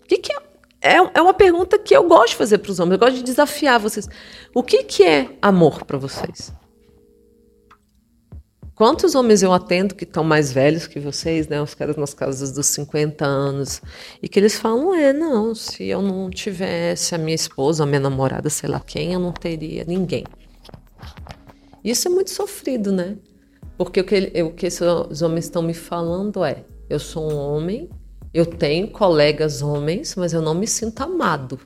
O que, que é, é, é uma pergunta que eu gosto de fazer para os homens, eu gosto de desafiar vocês. O que, que é amor para vocês? Quantos homens eu atendo que estão mais velhos que vocês, né? Os caras nas casas dos 50 anos, e que eles falam: é, não, se eu não tivesse a minha esposa, a minha namorada, sei lá quem, eu não teria ninguém. Isso é muito sofrido, né? Porque o que, o que esses homens estão me falando é: eu sou um homem, eu tenho colegas homens, mas eu não me sinto amado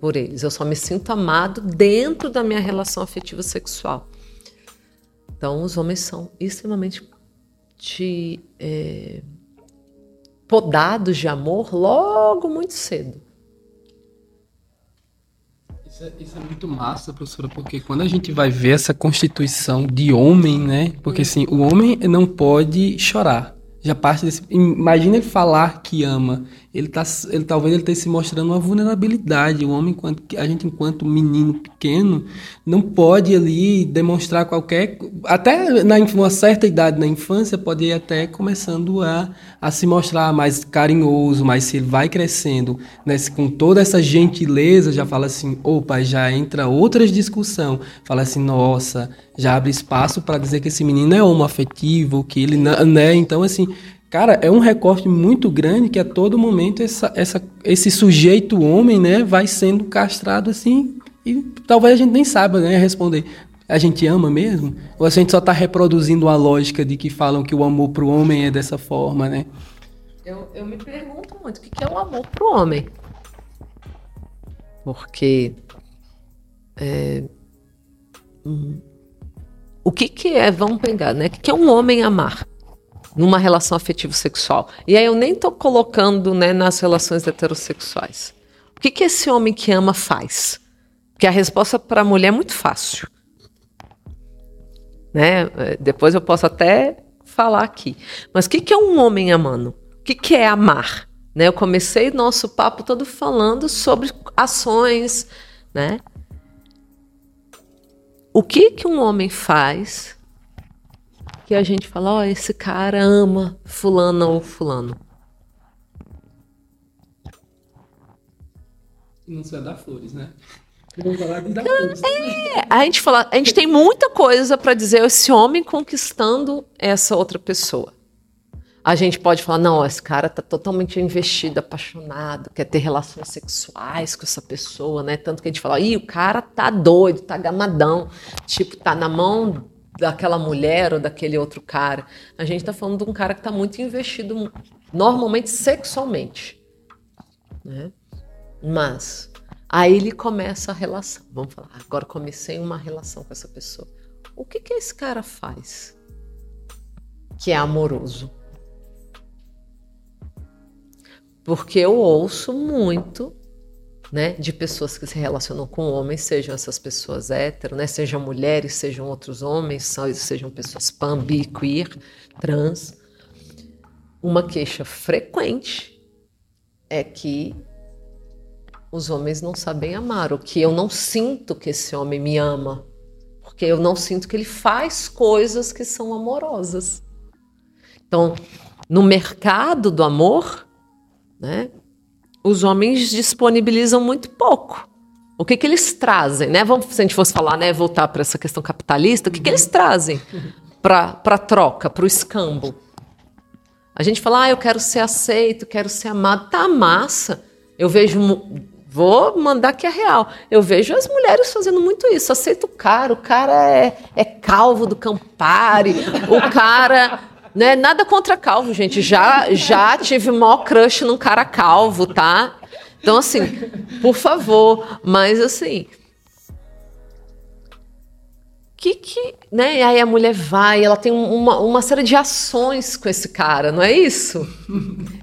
por eles. Eu só me sinto amado dentro da minha relação afetiva sexual. Então, os homens são extremamente de, é, podados de amor logo muito cedo. Isso é, isso é, muito massa, professora, porque quando a gente vai ver essa constituição de homem, né? Porque assim, o homem não pode chorar. Já parte desse. Imagina ele falar que ama ele tá, ele talvez ele esteja se mostrando uma vulnerabilidade. O homem, enquanto, a gente enquanto menino pequeno, não pode ali demonstrar qualquer, até na uma certa idade na infância pode ir até começando a, a se mostrar mais carinhoso, mas se ele vai crescendo, né, com toda essa gentileza, já fala assim, opa, já entra outras discussão, fala assim, nossa, já abre espaço para dizer que esse menino é homoafetivo, que ele, né, então assim Cara, é um recorte muito grande que a todo momento essa, essa, esse sujeito homem, né, vai sendo castrado assim e talvez a gente nem saiba, né, responder. A gente ama mesmo? Ou a gente só está reproduzindo a lógica de que falam que o amor para o homem é dessa forma, né? Eu, eu me pergunto muito o que, que é o amor para o homem. Porque é, hum, o que, que é, vamos pegar, né? O que, que é um homem amar? Numa relação afetivo sexual. E aí eu nem estou colocando né, nas relações heterossexuais. O que, que esse homem que ama faz? Porque a resposta para a mulher é muito fácil. Né? Depois eu posso até falar aqui. Mas o que, que é um homem amando? O que, que é amar? Né? Eu comecei nosso papo todo falando sobre ações. Né? O que, que um homem faz que a gente fala, ó, oh, esse cara ama fulano ou fulano. Não se dar flores, né? É, a gente fala, a gente tem muita coisa para dizer esse homem conquistando essa outra pessoa. A gente pode falar, não, esse cara tá totalmente investido, apaixonado, quer ter relações sexuais com essa pessoa, né? Tanto que a gente fala, ih, o cara tá doido, tá gamadão, tipo, tá na mão daquela mulher ou daquele outro cara. A gente está falando de um cara que está muito investido, normalmente sexualmente. Né? Mas aí ele começa a relação. Vamos falar, agora comecei uma relação com essa pessoa. O que, que esse cara faz que é amoroso? Porque eu ouço muito né, de pessoas que se relacionam com homens, sejam essas pessoas hétero, né, sejam mulheres, sejam outros homens, sejam pessoas pan, bi, queer, trans. uma queixa frequente é que os homens não sabem amar, ou que eu não sinto que esse homem me ama, porque eu não sinto que ele faz coisas que são amorosas. Então, no mercado do amor, né, os homens disponibilizam muito pouco. O que, que eles trazem, né? Vamos, se a gente fosse falar, né, voltar para essa questão capitalista, o que, que eles trazem para a troca, para o escambo? A gente fala, ah, eu quero ser aceito, quero ser amado. Tá massa. Eu vejo Vou mandar que é real. Eu vejo as mulheres fazendo muito isso. Aceita o cara, o cara é, é calvo do Campari, o cara. Né? Nada contra calvo, gente. Já, já tive maior crush num cara calvo, tá? Então, assim, por favor. Mas, assim, que que, né? E aí a mulher vai, ela tem uma, uma série de ações com esse cara, não é isso?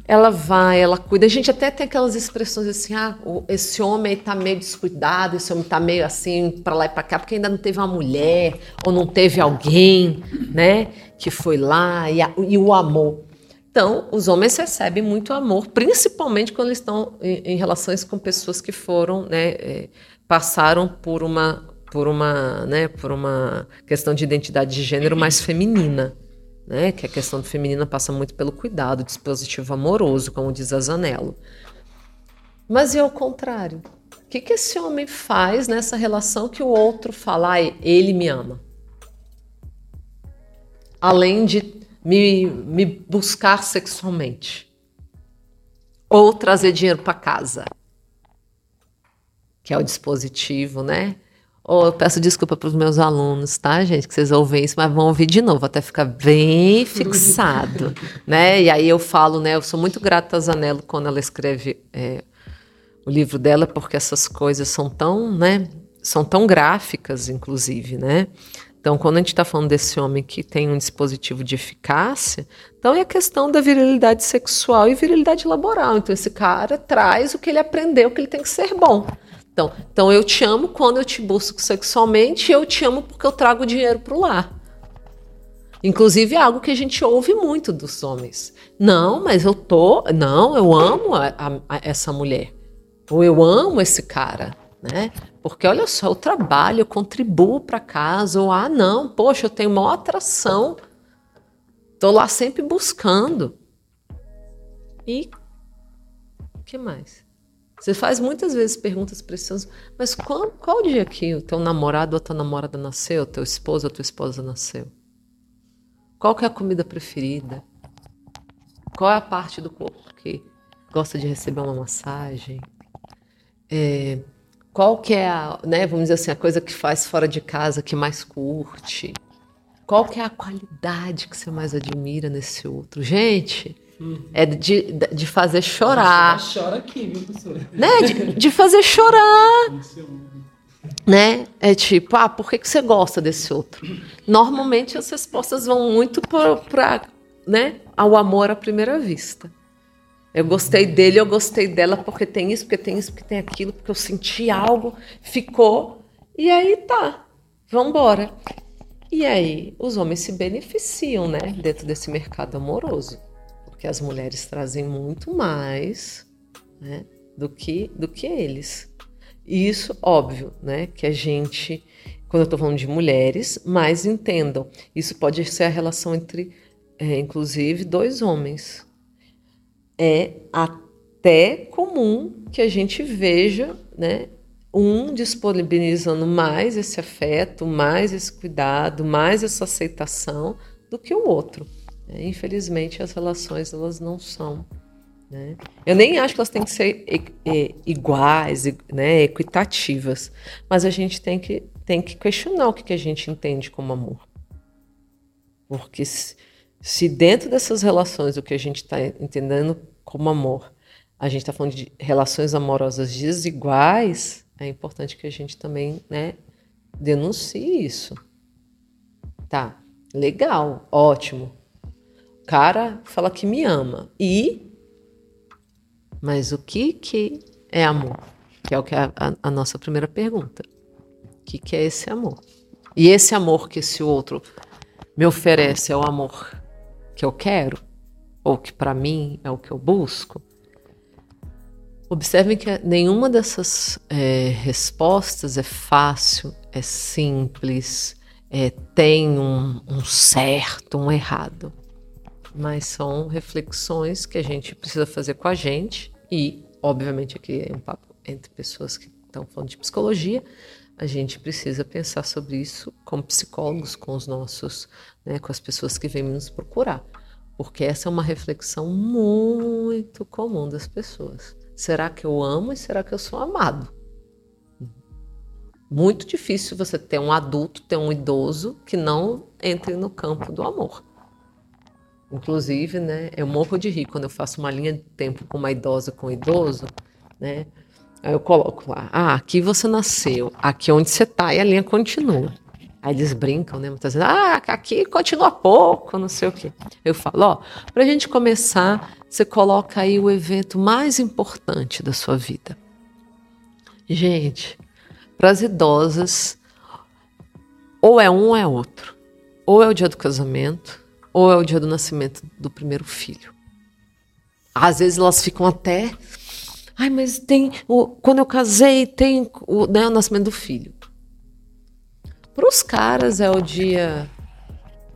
ela vai, ela cuida. A gente até tem aquelas expressões assim, ah, esse homem está meio descuidado, esse homem está meio assim para lá e para cá, porque ainda não teve uma mulher ou não teve alguém, né, que foi lá e, a, e o amor. Então, os homens recebem muito amor, principalmente quando eles estão em, em relações com pessoas que foram, né, é, passaram por uma por uma, né, por uma questão de identidade de gênero mais feminina, né, que a questão feminina passa muito pelo cuidado, dispositivo amoroso, como diz a Zanello. Mas e ao contrário? O que, que esse homem faz nessa relação que o outro fala, ah, ele me ama? Além de me, me buscar sexualmente. Ou trazer dinheiro para casa. Que é o dispositivo, né? Oh, eu peço desculpa para os meus alunos, tá, gente? Que vocês ouvem isso, mas vão ouvir de novo, até ficar bem fixado, [LAUGHS] né? E aí eu falo, né? Eu sou muito grata a Zanello quando ela escreve é, o livro dela, porque essas coisas são tão, né? São tão gráficas, inclusive, né? Então, quando a gente está falando desse homem que tem um dispositivo de eficácia, então é a questão da virilidade sexual e virilidade laboral. Então, esse cara traz o que ele aprendeu que ele tem que ser bom. Então, então eu te amo quando eu te busco sexualmente, eu te amo porque eu trago dinheiro para o lar. Inclusive é algo que a gente ouve muito dos homens. Não, mas eu tô, não, eu amo a, a, a essa mulher. Ou eu amo esse cara, né? Porque olha só, eu trabalho, eu contribuo para casa, ou ah, não, poxa, eu tenho maior atração. Tô lá sempre buscando. E o que mais? Você faz muitas vezes perguntas precisas, mas qual, qual o dia que o teu namorado ou a tua namorada nasceu, teu esposo ou tua esposa nasceu? Qual que é a comida preferida? Qual é a parte do corpo que gosta de receber uma massagem? É, qual que é a, né, vamos dizer assim, a coisa que faz fora de casa que mais curte? Qual que é a qualidade que você mais admira nesse outro? Gente, é de, de fazer chorar. Chora aqui, viu, professora? Né? De, de fazer chorar. né? É tipo, ah, por que, que você gosta desse outro? Normalmente as respostas vão muito para né, ao amor à primeira vista. Eu gostei dele, eu gostei dela porque tem isso, porque tem isso, porque tem aquilo, porque eu senti algo, ficou. E aí tá, vambora. E aí os homens se beneficiam, né, dentro desse mercado amoroso porque as mulheres trazem muito mais né, do, que, do que eles. E isso, óbvio, né, que a gente, quando eu estou falando de mulheres, mais entendam. Isso pode ser a relação entre, é, inclusive, dois homens. É até comum que a gente veja né, um disponibilizando mais esse afeto, mais esse cuidado, mais essa aceitação do que o outro. É, infelizmente, as relações elas não são. Né? Eu nem acho que elas têm que ser iguais, né, equitativas, mas a gente tem que, tem que questionar o que, que a gente entende como amor. Porque se, se dentro dessas relações, o que a gente está entendendo como amor, a gente está falando de relações amorosas desiguais, é importante que a gente também né, denuncie isso. Tá, legal, ótimo cara fala que me ama. E. Mas o que, que é amor? Que é o que é a, a nossa primeira pergunta. O que, que é esse amor? E esse amor que esse outro me oferece é o amor que eu quero? ou que para mim é o que eu busco, observem que nenhuma dessas é, respostas é fácil, é simples, é, tem um, um certo, um errado. Mas são reflexões que a gente precisa fazer com a gente e, obviamente, aqui é um papo entre pessoas que estão falando de psicologia, a gente precisa pensar sobre isso como psicólogos, com os nossos, né, com as pessoas que vêm nos procurar, porque essa é uma reflexão muito comum das pessoas. Será que eu amo e será que eu sou amado? Muito difícil você ter um adulto, ter um idoso que não entre no campo do amor. Inclusive, né, eu morro de rir quando eu faço uma linha de tempo com uma idosa com um idoso, né? Aí eu coloco lá, ah, aqui você nasceu, aqui onde você está, e a linha continua. Aí eles brincam, né? Muitas vezes, ah, aqui continua pouco, não sei o quê. Eu falo, ó, para a gente começar, você coloca aí o evento mais importante da sua vida. Gente, para as idosas, ou é um ou é outro. Ou é o dia do casamento, ou é o dia do nascimento do primeiro filho. Às vezes elas ficam até Ai, mas tem. O, quando eu casei, tem o, né, o nascimento do filho. Para os caras é o dia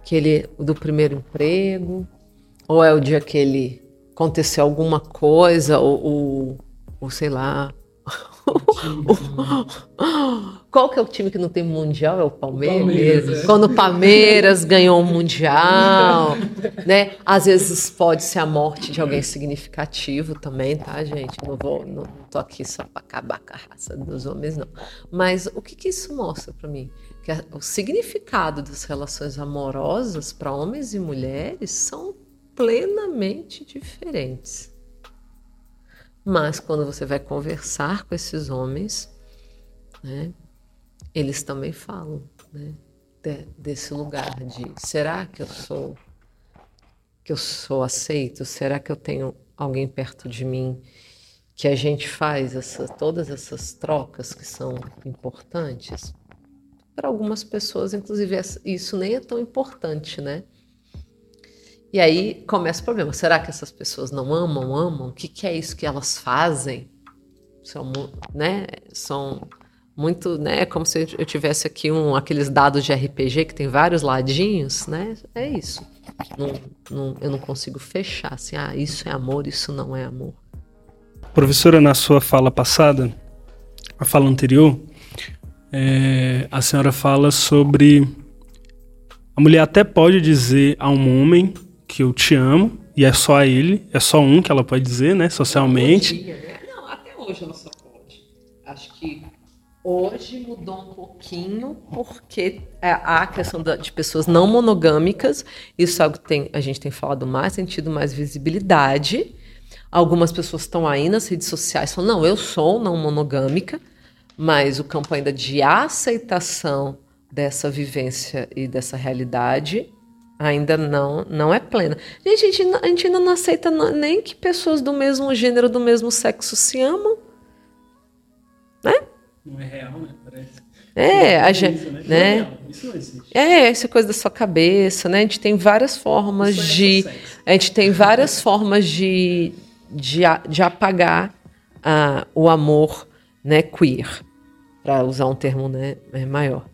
que ele do primeiro emprego, ou é o dia que ele aconteceu alguma coisa, ou, ou, ou sei lá, [LAUGHS] Qual que é o time que não tem mundial? É o Palmeiras. Palmeiras é. Quando o Palmeiras ganhou o mundial, né? Às vezes pode ser a morte de alguém significativo também, tá, gente? Não vou, não, não tô aqui só para acabar com a raça dos homens, não. Mas o que, que isso mostra para mim? Que a, o significado das relações amorosas para homens e mulheres são plenamente diferentes. Mas quando você vai conversar com esses homens, né, eles também falam né, de, desse lugar de será que eu sou que eu sou aceito? Será que eu tenho alguém perto de mim que a gente faz essa, todas essas trocas que são importantes? Para algumas pessoas, inclusive, isso nem é tão importante, né? E aí começa o problema. Será que essas pessoas não amam, amam? O que, que é isso que elas fazem? São, né? São muito, né? Como se eu tivesse aqui um, aqueles dados de RPG que tem vários ladinhos, né? É isso. Não, não, eu não consigo fechar assim, ah, isso é amor, isso não é amor. Professora, na sua fala passada, a fala anterior, é, a senhora fala sobre a mulher até pode dizer a um homem que eu te amo, e é só ele, é só um que ela pode dizer, né, socialmente. Né? Não, até hoje ela só pode. Acho que hoje mudou um pouquinho, porque é, a questão de pessoas não monogâmicas, isso é algo que tem, a gente tem falado mais, tem tido mais visibilidade. Algumas pessoas estão aí nas redes sociais falando, não, eu sou não monogâmica, mas o campo ainda de aceitação dessa vivência e dessa realidade ainda não não é plena. Gente, a gente, a gente ainda não aceita nem que pessoas do mesmo gênero, do mesmo sexo se amam. Né? Não é real, né? Parece. É, a gente, isso, né? né? Isso não existe. É, essa coisa da sua cabeça, né? A gente tem várias formas é de, a gente tem várias formas de, de, de apagar uh, o amor, né, queer, para usar um termo, né, maior.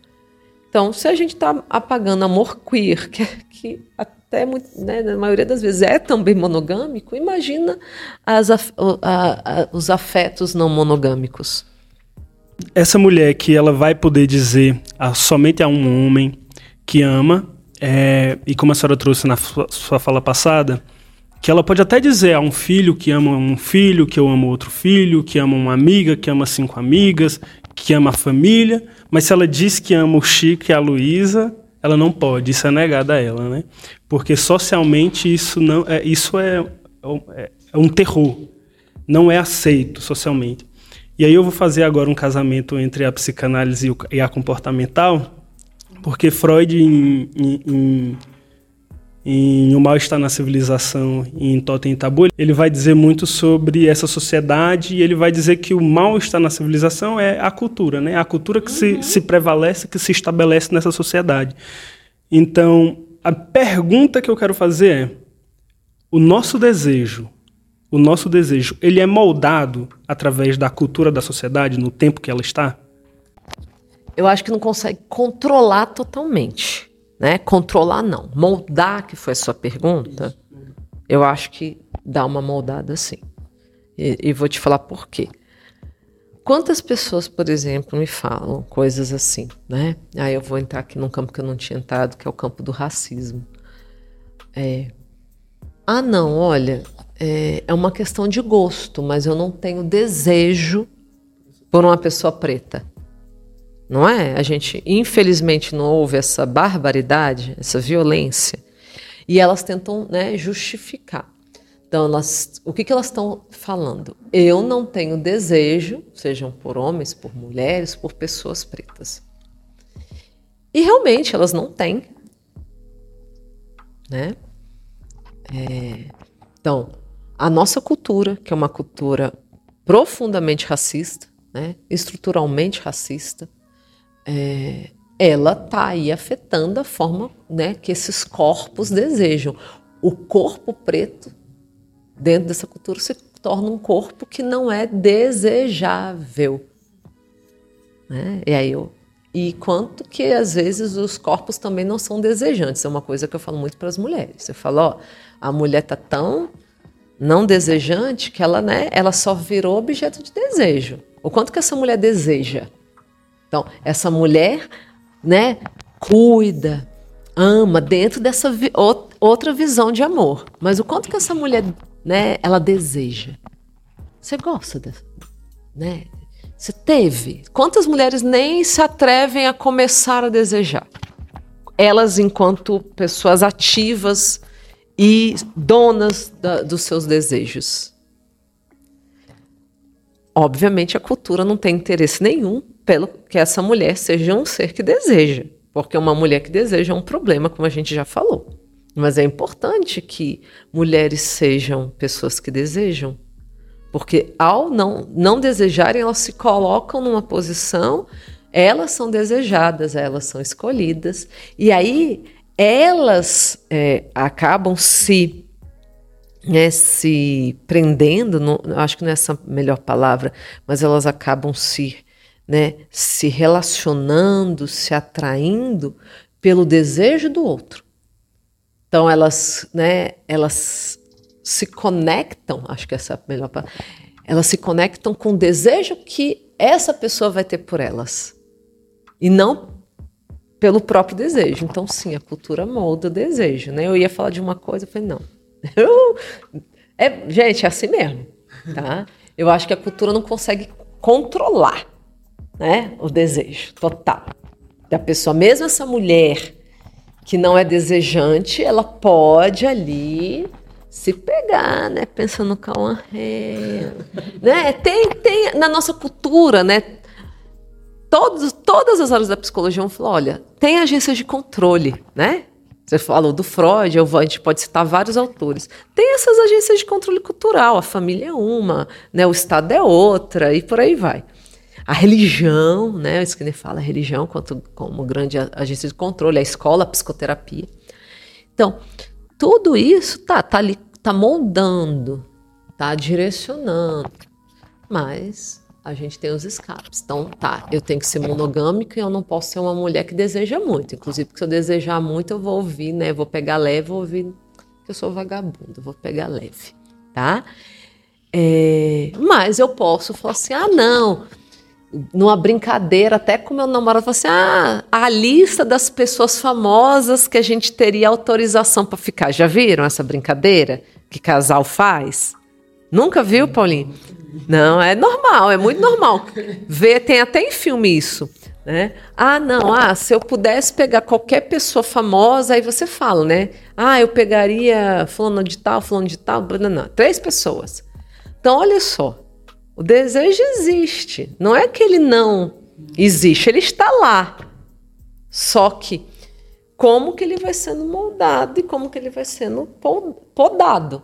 Então, se a gente está apagando amor queer, que, que até muito, né, na maioria das vezes é também monogâmico, imagina as, a, a, os afetos não monogâmicos. Essa mulher que ela vai poder dizer a, somente a um homem que ama, é, e como a senhora trouxe na sua fala passada, que ela pode até dizer a um filho que ama um filho, que eu amo outro filho, que ama uma amiga, que ama cinco amigas, que ama a família, mas se ela diz que ama o Chico e a Luísa, ela não pode, isso é negado a ela, né? Porque socialmente isso não é, isso é, é, é um terror, não é aceito socialmente. E aí eu vou fazer agora um casamento entre a psicanálise e a comportamental, porque Freud em, em, em em O Mal Está na Civilização e em Totem e Tabu, ele vai dizer muito sobre essa sociedade e ele vai dizer que o mal está na civilização é a cultura, né? A cultura que uhum. se, se prevalece, que se estabelece nessa sociedade. Então, a pergunta que eu quero fazer é: o nosso desejo, o nosso desejo, ele é moldado através da cultura da sociedade no tempo que ela está? Eu acho que não consegue controlar totalmente, né? Controlar não, moldar que foi a sua pergunta. Eu acho que dá uma moldada sim. E, e vou te falar por quê. Quantas pessoas, por exemplo, me falam coisas assim, né? Aí eu vou entrar aqui num campo que eu não tinha entrado, que é o campo do racismo. É, ah, não, olha, é, é uma questão de gosto, mas eu não tenho desejo por uma pessoa preta. Não é? A gente, infelizmente, não houve essa barbaridade, essa violência. E elas tentam né, justificar. Então, elas, o que, que elas estão falando? Eu não tenho desejo, sejam por homens, por mulheres, por pessoas pretas. E realmente elas não têm. Né? É, então, a nossa cultura, que é uma cultura profundamente racista, né, estruturalmente racista, é, ela está aí afetando a forma né, que esses corpos desejam. O corpo preto, dentro dessa cultura, se torna um corpo que não é desejável. Né? E aí eu, e quanto que às vezes os corpos também não são desejantes. É uma coisa que eu falo muito para as mulheres. Você fala, ó, a mulher tá tão não desejante que ela, né, ela só virou objeto de desejo. O quanto que essa mulher deseja? Então, essa mulher, né, cuida, ama dentro dessa vi outra visão de amor. Mas o quanto que essa mulher, né, ela deseja? Você gosta dessa, né? Você teve? Quantas mulheres nem se atrevem a começar a desejar? Elas, enquanto pessoas ativas e donas da, dos seus desejos. Obviamente, a cultura não tem interesse nenhum pelo que essa mulher seja um ser que deseja, porque uma mulher que deseja é um problema, como a gente já falou. Mas é importante que mulheres sejam pessoas que desejam, porque ao não, não desejarem, elas se colocam numa posição, elas são desejadas, elas são escolhidas, e aí elas é, acabam se né, se prendendo, não, acho que não é essa a melhor palavra, mas elas acabam se, né, se relacionando, se atraindo pelo desejo do outro. Então elas, né, elas se conectam, acho que essa é a melhor palavra, elas se conectam com o desejo que essa pessoa vai ter por elas. E não pelo próprio desejo. Então, sim, a cultura molda o desejo, né? Eu ia falar de uma coisa, eu falei, não. [LAUGHS] É, gente, é assim mesmo, tá? Eu acho que a cultura não consegue controlar, né, o desejo total da pessoa. Mesmo essa mulher que não é desejante, ela pode ali se pegar, né, pensando calma, né? Tem, tem na nossa cultura, né? todos, todas as áreas da psicologia vão falar: olha, tem agências de controle, né? Você falou do Freud, a gente pode citar vários autores. Tem essas agências de controle cultural, a família é uma, né, o Estado é outra, e por aí vai. A religião, né, o Skinner fala a religião quanto, como grande agência de controle, a escola, a psicoterapia. Então, tudo isso tá, tá, ali, tá moldando, tá direcionando, mas a gente tem os escapes. Então, tá, eu tenho que ser monogâmica e eu não posso ser uma mulher que deseja muito. Inclusive, se eu desejar muito, eu vou ouvir, né? Vou pegar leve, vou ouvir que eu sou vagabundo, vou pegar leve, tá? É, mas eu posso falar assim, ah, não, numa brincadeira, até com meu namorado, falar assim, ah, a lista das pessoas famosas que a gente teria autorização para ficar. Já viram essa brincadeira que casal faz? Nunca viu, Paulinho? Não, é normal, é muito normal. Ver, tem até em filme isso. Né? Ah, não, ah, se eu pudesse pegar qualquer pessoa famosa, aí você fala, né? Ah, eu pegaria fulano de tal, fulano de tal, não, não, três pessoas. Então, olha só, o desejo existe. Não é que ele não existe, ele está lá. Só que como que ele vai sendo moldado e como que ele vai sendo podado,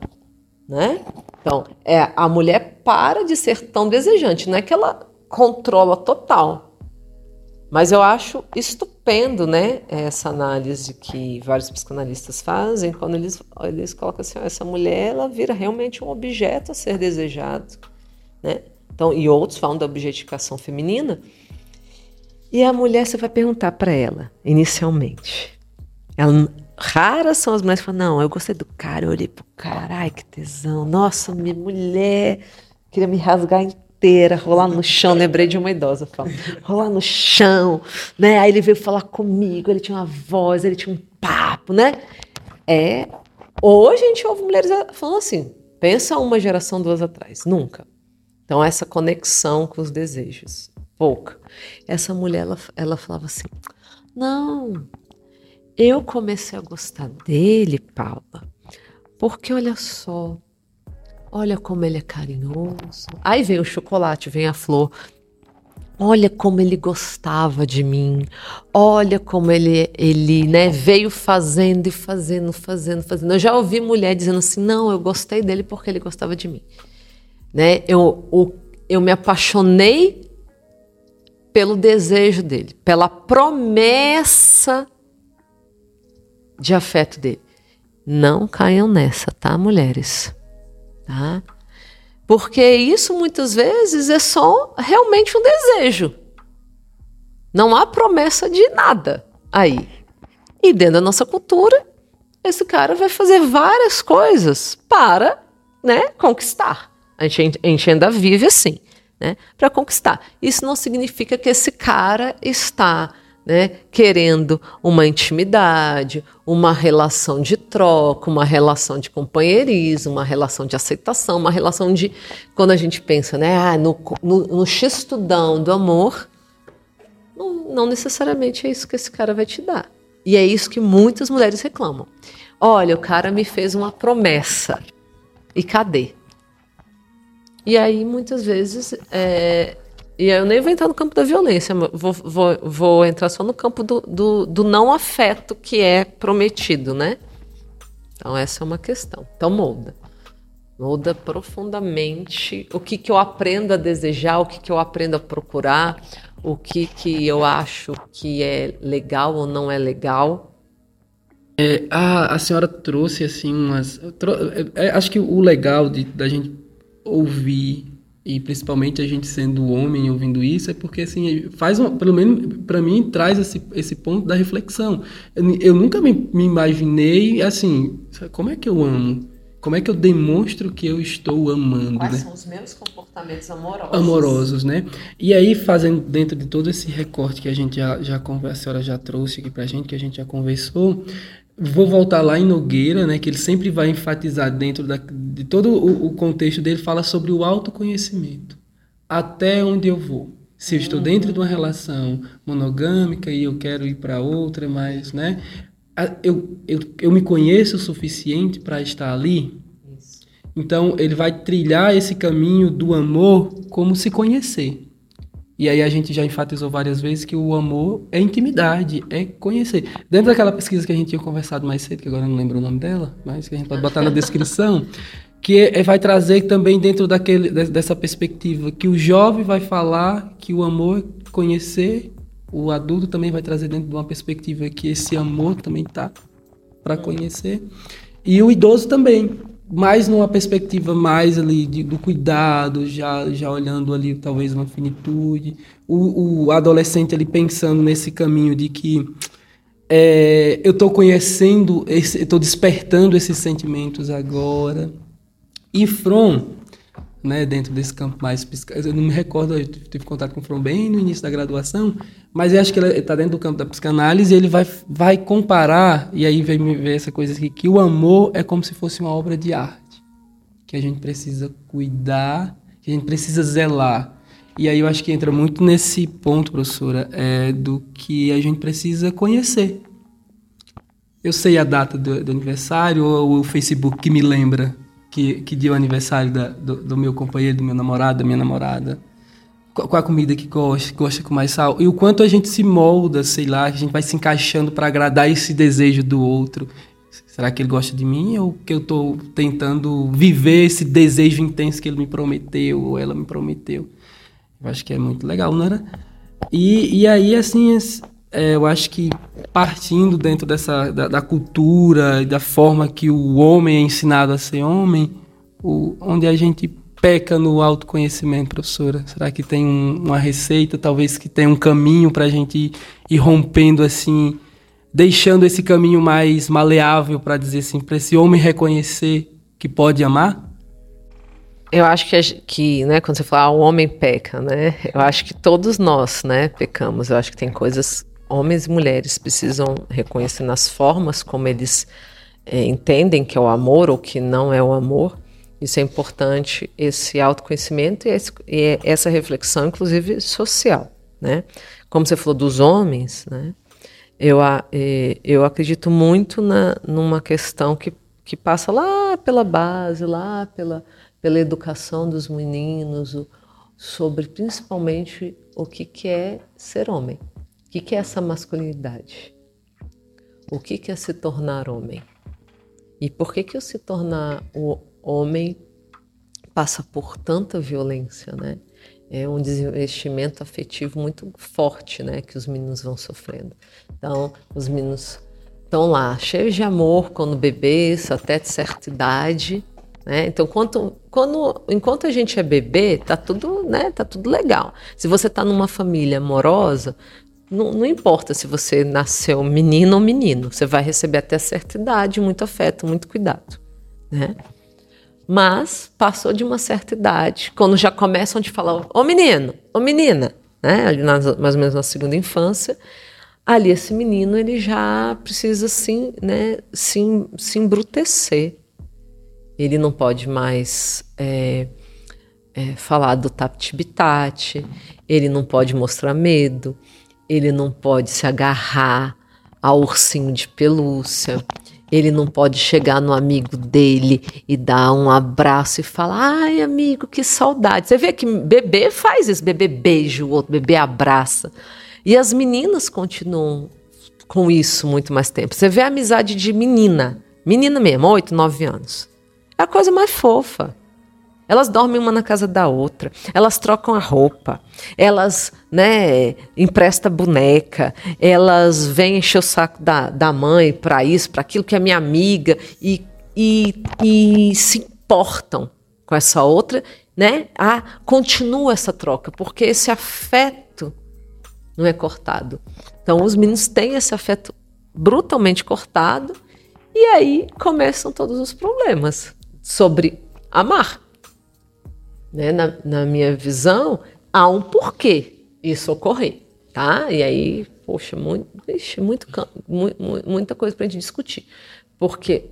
né? Então, é, a mulher para de ser tão desejante, não é que ela controla total. Mas eu acho estupendo né? Essa análise que vários psicanalistas fazem, quando eles, eles colocam assim: ó, essa mulher ela vira realmente um objeto a ser desejado, né? Então, e outros falam da objetificação feminina. E a mulher, você vai perguntar para ela, inicialmente. Ela, raras são as mulheres que falam: não, eu gostei do cara, eu olhei pro cara, ai que tesão, nossa, minha mulher, queria me rasgar inteira, rolar no chão. Lembrei de uma idosa falando, rolar no chão, né? Aí ele veio falar comigo, ele tinha uma voz, ele tinha um papo, né? É. Hoje a gente ouve mulheres falando assim, pensa uma geração, duas atrás, nunca. Então, essa conexão com os desejos, pouca. Essa mulher, ela, ela falava assim: não, eu comecei a gostar dele, Paula, porque olha só, Olha como ele é carinhoso. Aí vem o chocolate, vem a flor. Olha como ele gostava de mim. Olha como ele, ele né, veio fazendo e fazendo, fazendo, fazendo. Eu já ouvi mulher dizendo assim: não, eu gostei dele porque ele gostava de mim. Né? Eu, eu, eu me apaixonei pelo desejo dele, pela promessa de afeto dele. Não caiam nessa, tá, mulheres? Tá? Porque isso muitas vezes é só realmente um desejo. Não há promessa de nada aí. E dentro da nossa cultura, esse cara vai fazer várias coisas para né, conquistar. A gente, ainda vive assim, né, para conquistar. Isso não significa que esse cara está né, querendo uma intimidade, uma relação de troca, uma relação de companheirismo, uma relação de aceitação, uma relação de. Quando a gente pensa né, ah, no, no, no xistudão do amor, não, não necessariamente é isso que esse cara vai te dar. E é isso que muitas mulheres reclamam. Olha, o cara me fez uma promessa. E cadê? E aí, muitas vezes, é, e eu nem vou entrar no campo da violência, vou, vou, vou entrar só no campo do, do, do, não afeto que é prometido, né? Então, essa é uma questão. Então, molda. Molda profundamente o que, que eu aprendo a desejar, o que, que eu aprendo a procurar, o que, que eu acho que é legal ou não é legal. É, a, a senhora trouxe, assim, umas. é, acho que o legal de, da gente ouvir e principalmente a gente sendo homem ouvindo isso é porque assim faz uma, pelo menos para mim traz esse, esse ponto da reflexão. Eu, eu nunca me, me, imaginei assim como é que eu amo? Como é que eu demonstro que eu estou amando quais né? são os meus comportamentos amorosos? Amorosos né? E aí fazendo dentro de todo esse recorte que a gente já já a senhora já trouxe aqui para gente que a gente já conversou Vou voltar lá em Nogueira, né, que ele sempre vai enfatizar dentro da, de todo o, o contexto dele, fala sobre o autoconhecimento. Até onde eu vou. Se eu estou uhum. dentro de uma relação monogâmica e eu quero ir para outra, mas, né, eu, eu, eu me conheço o suficiente para estar ali. Então, ele vai trilhar esse caminho do amor como se conhecer. E aí a gente já enfatizou várias vezes que o amor é intimidade, é conhecer. Dentro daquela pesquisa que a gente tinha conversado mais cedo, que agora eu não lembro o nome dela, mas que a gente pode botar na [LAUGHS] descrição, que é, vai trazer também dentro daquele, dessa perspectiva que o jovem vai falar que o amor é conhecer, o adulto também vai trazer dentro de uma perspectiva que esse amor também tá para conhecer, e o idoso também, mais numa perspectiva mais ali de, do cuidado, já, já olhando ali talvez uma finitude, o, o adolescente ali pensando nesse caminho de que é, eu estou conhecendo, estou despertando esses sentimentos agora. E From, né, dentro desse campo mais eu não me recordo, eu tive contato com o From bem no início da graduação, mas eu acho que ele está dentro do campo da psicanálise e ele vai, vai comparar, e aí vem me ver essa coisa aqui, que o amor é como se fosse uma obra de arte, que a gente precisa cuidar, que a gente precisa zelar. E aí eu acho que entra muito nesse ponto, professora, é, do que a gente precisa conhecer. Eu sei a data do, do aniversário ou o Facebook que me lembra que, que dia é o aniversário da, do, do meu companheiro, do meu namorado, da minha namorada qual a comida que gosta, gosta com mais sal, e o quanto a gente se molda, sei lá, a gente vai se encaixando para agradar esse desejo do outro. Será que ele gosta de mim ou que eu estou tentando viver esse desejo intenso que ele me prometeu ou ela me prometeu? Eu acho que é muito legal, não era? E, e aí, assim, é, eu acho que partindo dentro dessa da, da, cultura e da forma que o homem é ensinado a ser homem, o, onde a gente peca no autoconhecimento, professora? Será que tem um, uma receita, talvez que tem um caminho para a gente ir, ir, rompendo assim, deixando esse caminho mais maleável para dizer assim, para esse homem reconhecer que pode amar? Eu acho que, que né, quando você fala ah, o homem peca, né? Eu acho que todos nós, né, pecamos. Eu acho que tem coisas homens e mulheres precisam reconhecer nas formas como eles é, entendem que é o amor ou que não é o amor. Isso é importante, esse autoconhecimento e, esse, e essa reflexão, inclusive social, né? Como você falou dos homens, né? Eu, é, eu acredito muito na, numa questão que, que passa lá pela base, lá pela, pela educação dos meninos, sobre principalmente o que, que é ser homem. O que, é essa masculinidade? O que, é se tornar homem? E por que, que o se tornar o homem passa por tanta violência, né? É um desinvestimento afetivo muito forte, né? Que os meninos vão sofrendo. Então, os meninos estão lá, cheios de amor quando bebês, até de certa idade, né? Então, quando, quando, enquanto a gente é bebê, tá tudo, né, tá tudo legal. Se você está numa família amorosa, não, não, importa se você nasceu menino ou menino, você vai receber até certa idade muito afeto, muito cuidado, né? Mas passou de uma certa idade, quando já começam a te falar, ô menino, ô menina, né? Nas, mais ou menos na segunda infância, ali esse menino ele já precisa sim, né, se, se embrutecer. Ele não pode mais é, é, falar do taptibitate, ele não pode mostrar medo, ele não pode se agarrar ao ursinho de pelúcia, ele não pode chegar no amigo dele e dar um abraço e falar: ai, amigo, que saudade. Você vê que bebê faz isso, bebê beija o outro, bebê abraça. E as meninas continuam com isso muito mais tempo. Você vê a amizade de menina, menina mesmo, 8, 9 anos. É a coisa mais fofa. Elas dormem uma na casa da outra, elas trocam a roupa, elas né, emprestam boneca, elas vêm encher o saco da, da mãe para isso, para aquilo que é minha amiga, e, e, e se importam com essa outra, né? Ah, continua essa troca, porque esse afeto não é cortado. Então os meninos têm esse afeto brutalmente cortado, e aí começam todos os problemas sobre amar né, na, na minha visão, há um porquê isso ocorrer, tá? E aí, poxa, muito, ixi, muito, muito muita coisa para a gente discutir, porque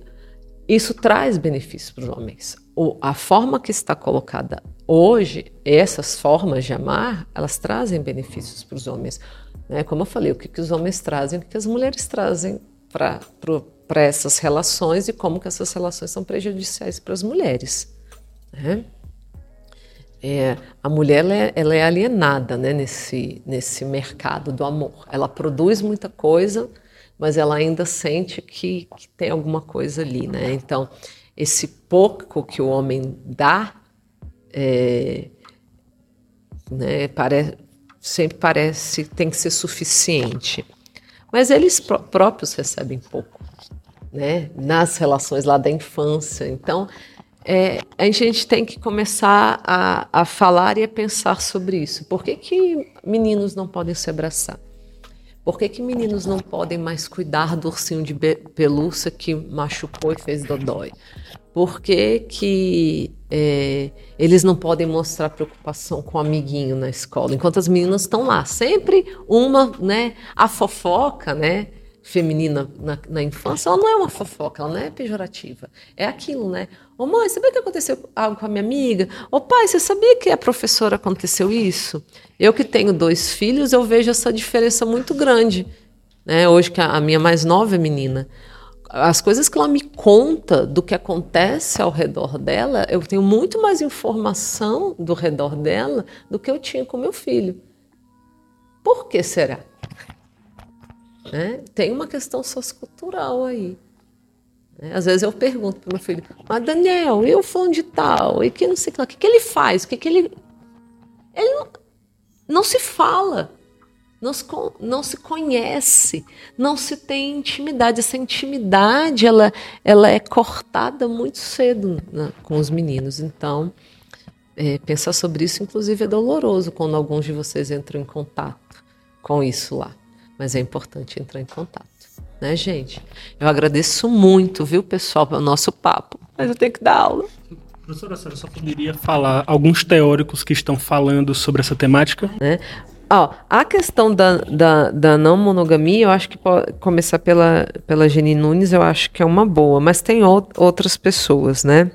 isso traz benefícios para os homens. O, a forma que está colocada hoje, essas formas de amar, elas trazem benefícios para os homens. Né? Como eu falei, o que, que os homens trazem, o que, que as mulheres trazem para essas relações e como que essas relações são prejudiciais para as mulheres. Né? É, a mulher ela é, ela é, alienada né, nesse, nesse mercado do amor. Ela produz muita coisa, mas ela ainda sente que, que tem alguma coisa ali. Né? Então, esse pouco que o homem dá é, né, pare, sempre parece tem que ser suficiente. Mas eles pró próprios recebem pouco. Né, nas relações lá da infância. Então, é, a gente tem que começar a, a falar e a pensar sobre isso. Por que, que meninos não podem se abraçar? Por que, que meninos não podem mais cuidar do ursinho de pelúcia que machucou e fez dodói? Por que, que é, eles não podem mostrar preocupação com o amiguinho na escola? Enquanto as meninas estão lá, sempre uma, né, a fofoca, né? feminina na, na, infância, ela não é uma fofoca, ela não é pejorativa. É aquilo, né? Ô mãe, sabia que aconteceu algo com a minha amiga? Ô pai, você sabia que a professora aconteceu isso? Eu que tenho dois filhos, eu vejo essa diferença muito grande. Né? Hoje que a minha mais nova é menina. As coisas que ela me conta do que acontece ao redor dela, eu tenho muito mais informação do redor dela do que eu tinha com meu filho. Por que será? Né? Tem uma questão sociocultural aí. Né? Às vezes eu pergunto para meu filho, mas Daniel, e o fundo de tal? E que não sei o que, o que, que ele faz? O que, que ele. Ele não, não se fala. não se, não se conhece, não se tem intimidade. Essa intimidade ela, ela é cortada muito cedo né, com os meninos. Então, é, pensar sobre isso, inclusive, é doloroso quando alguns de vocês entram em contato com isso lá. Mas é importante entrar em contato, né, gente? Eu agradeço muito, viu, pessoal, pelo nosso papo. Mas eu tenho que dar aula. Professora, a senhora só poderia falar alguns teóricos que estão falando sobre essa temática? Né? Ó, a questão da, da, da, não monogamia, eu acho que pode começar pela, pela Jenny Nunes, eu acho que é uma boa, mas tem o, outras pessoas, né,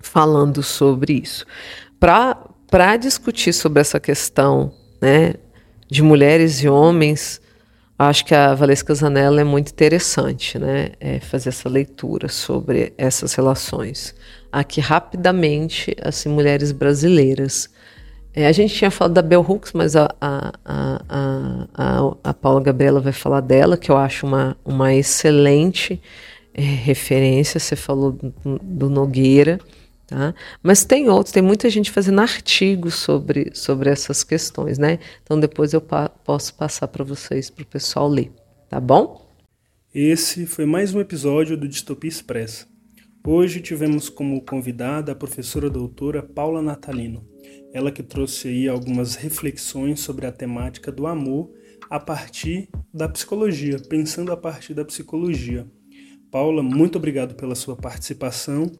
falando sobre isso. Para discutir sobre essa questão, né, de mulheres e homens, acho que a Valesca Zanella é muito interessante, né, é fazer essa leitura sobre essas relações. Aqui, rapidamente, assim, mulheres brasileiras. É, a gente tinha falado da Bell Hooks, mas a, a, a, a, a Paula Gabriela vai falar dela, que eu acho uma, uma excelente é, referência. Você falou do, do, Nogueira, tá? Mas tem outros, tem muita gente fazendo artigos sobre, sobre essas questões, né? Então depois eu pa posso passar para vocês, para o pessoal ler, tá bom? Esse foi mais um episódio do Distopia Expressa. Hoje tivemos como convidada a professora doutora Paula Natalino ela que trouxe aí algumas reflexões sobre a temática do amor a partir da psicologia, pensando a partir da psicologia. Paula, muito obrigado pela sua participação.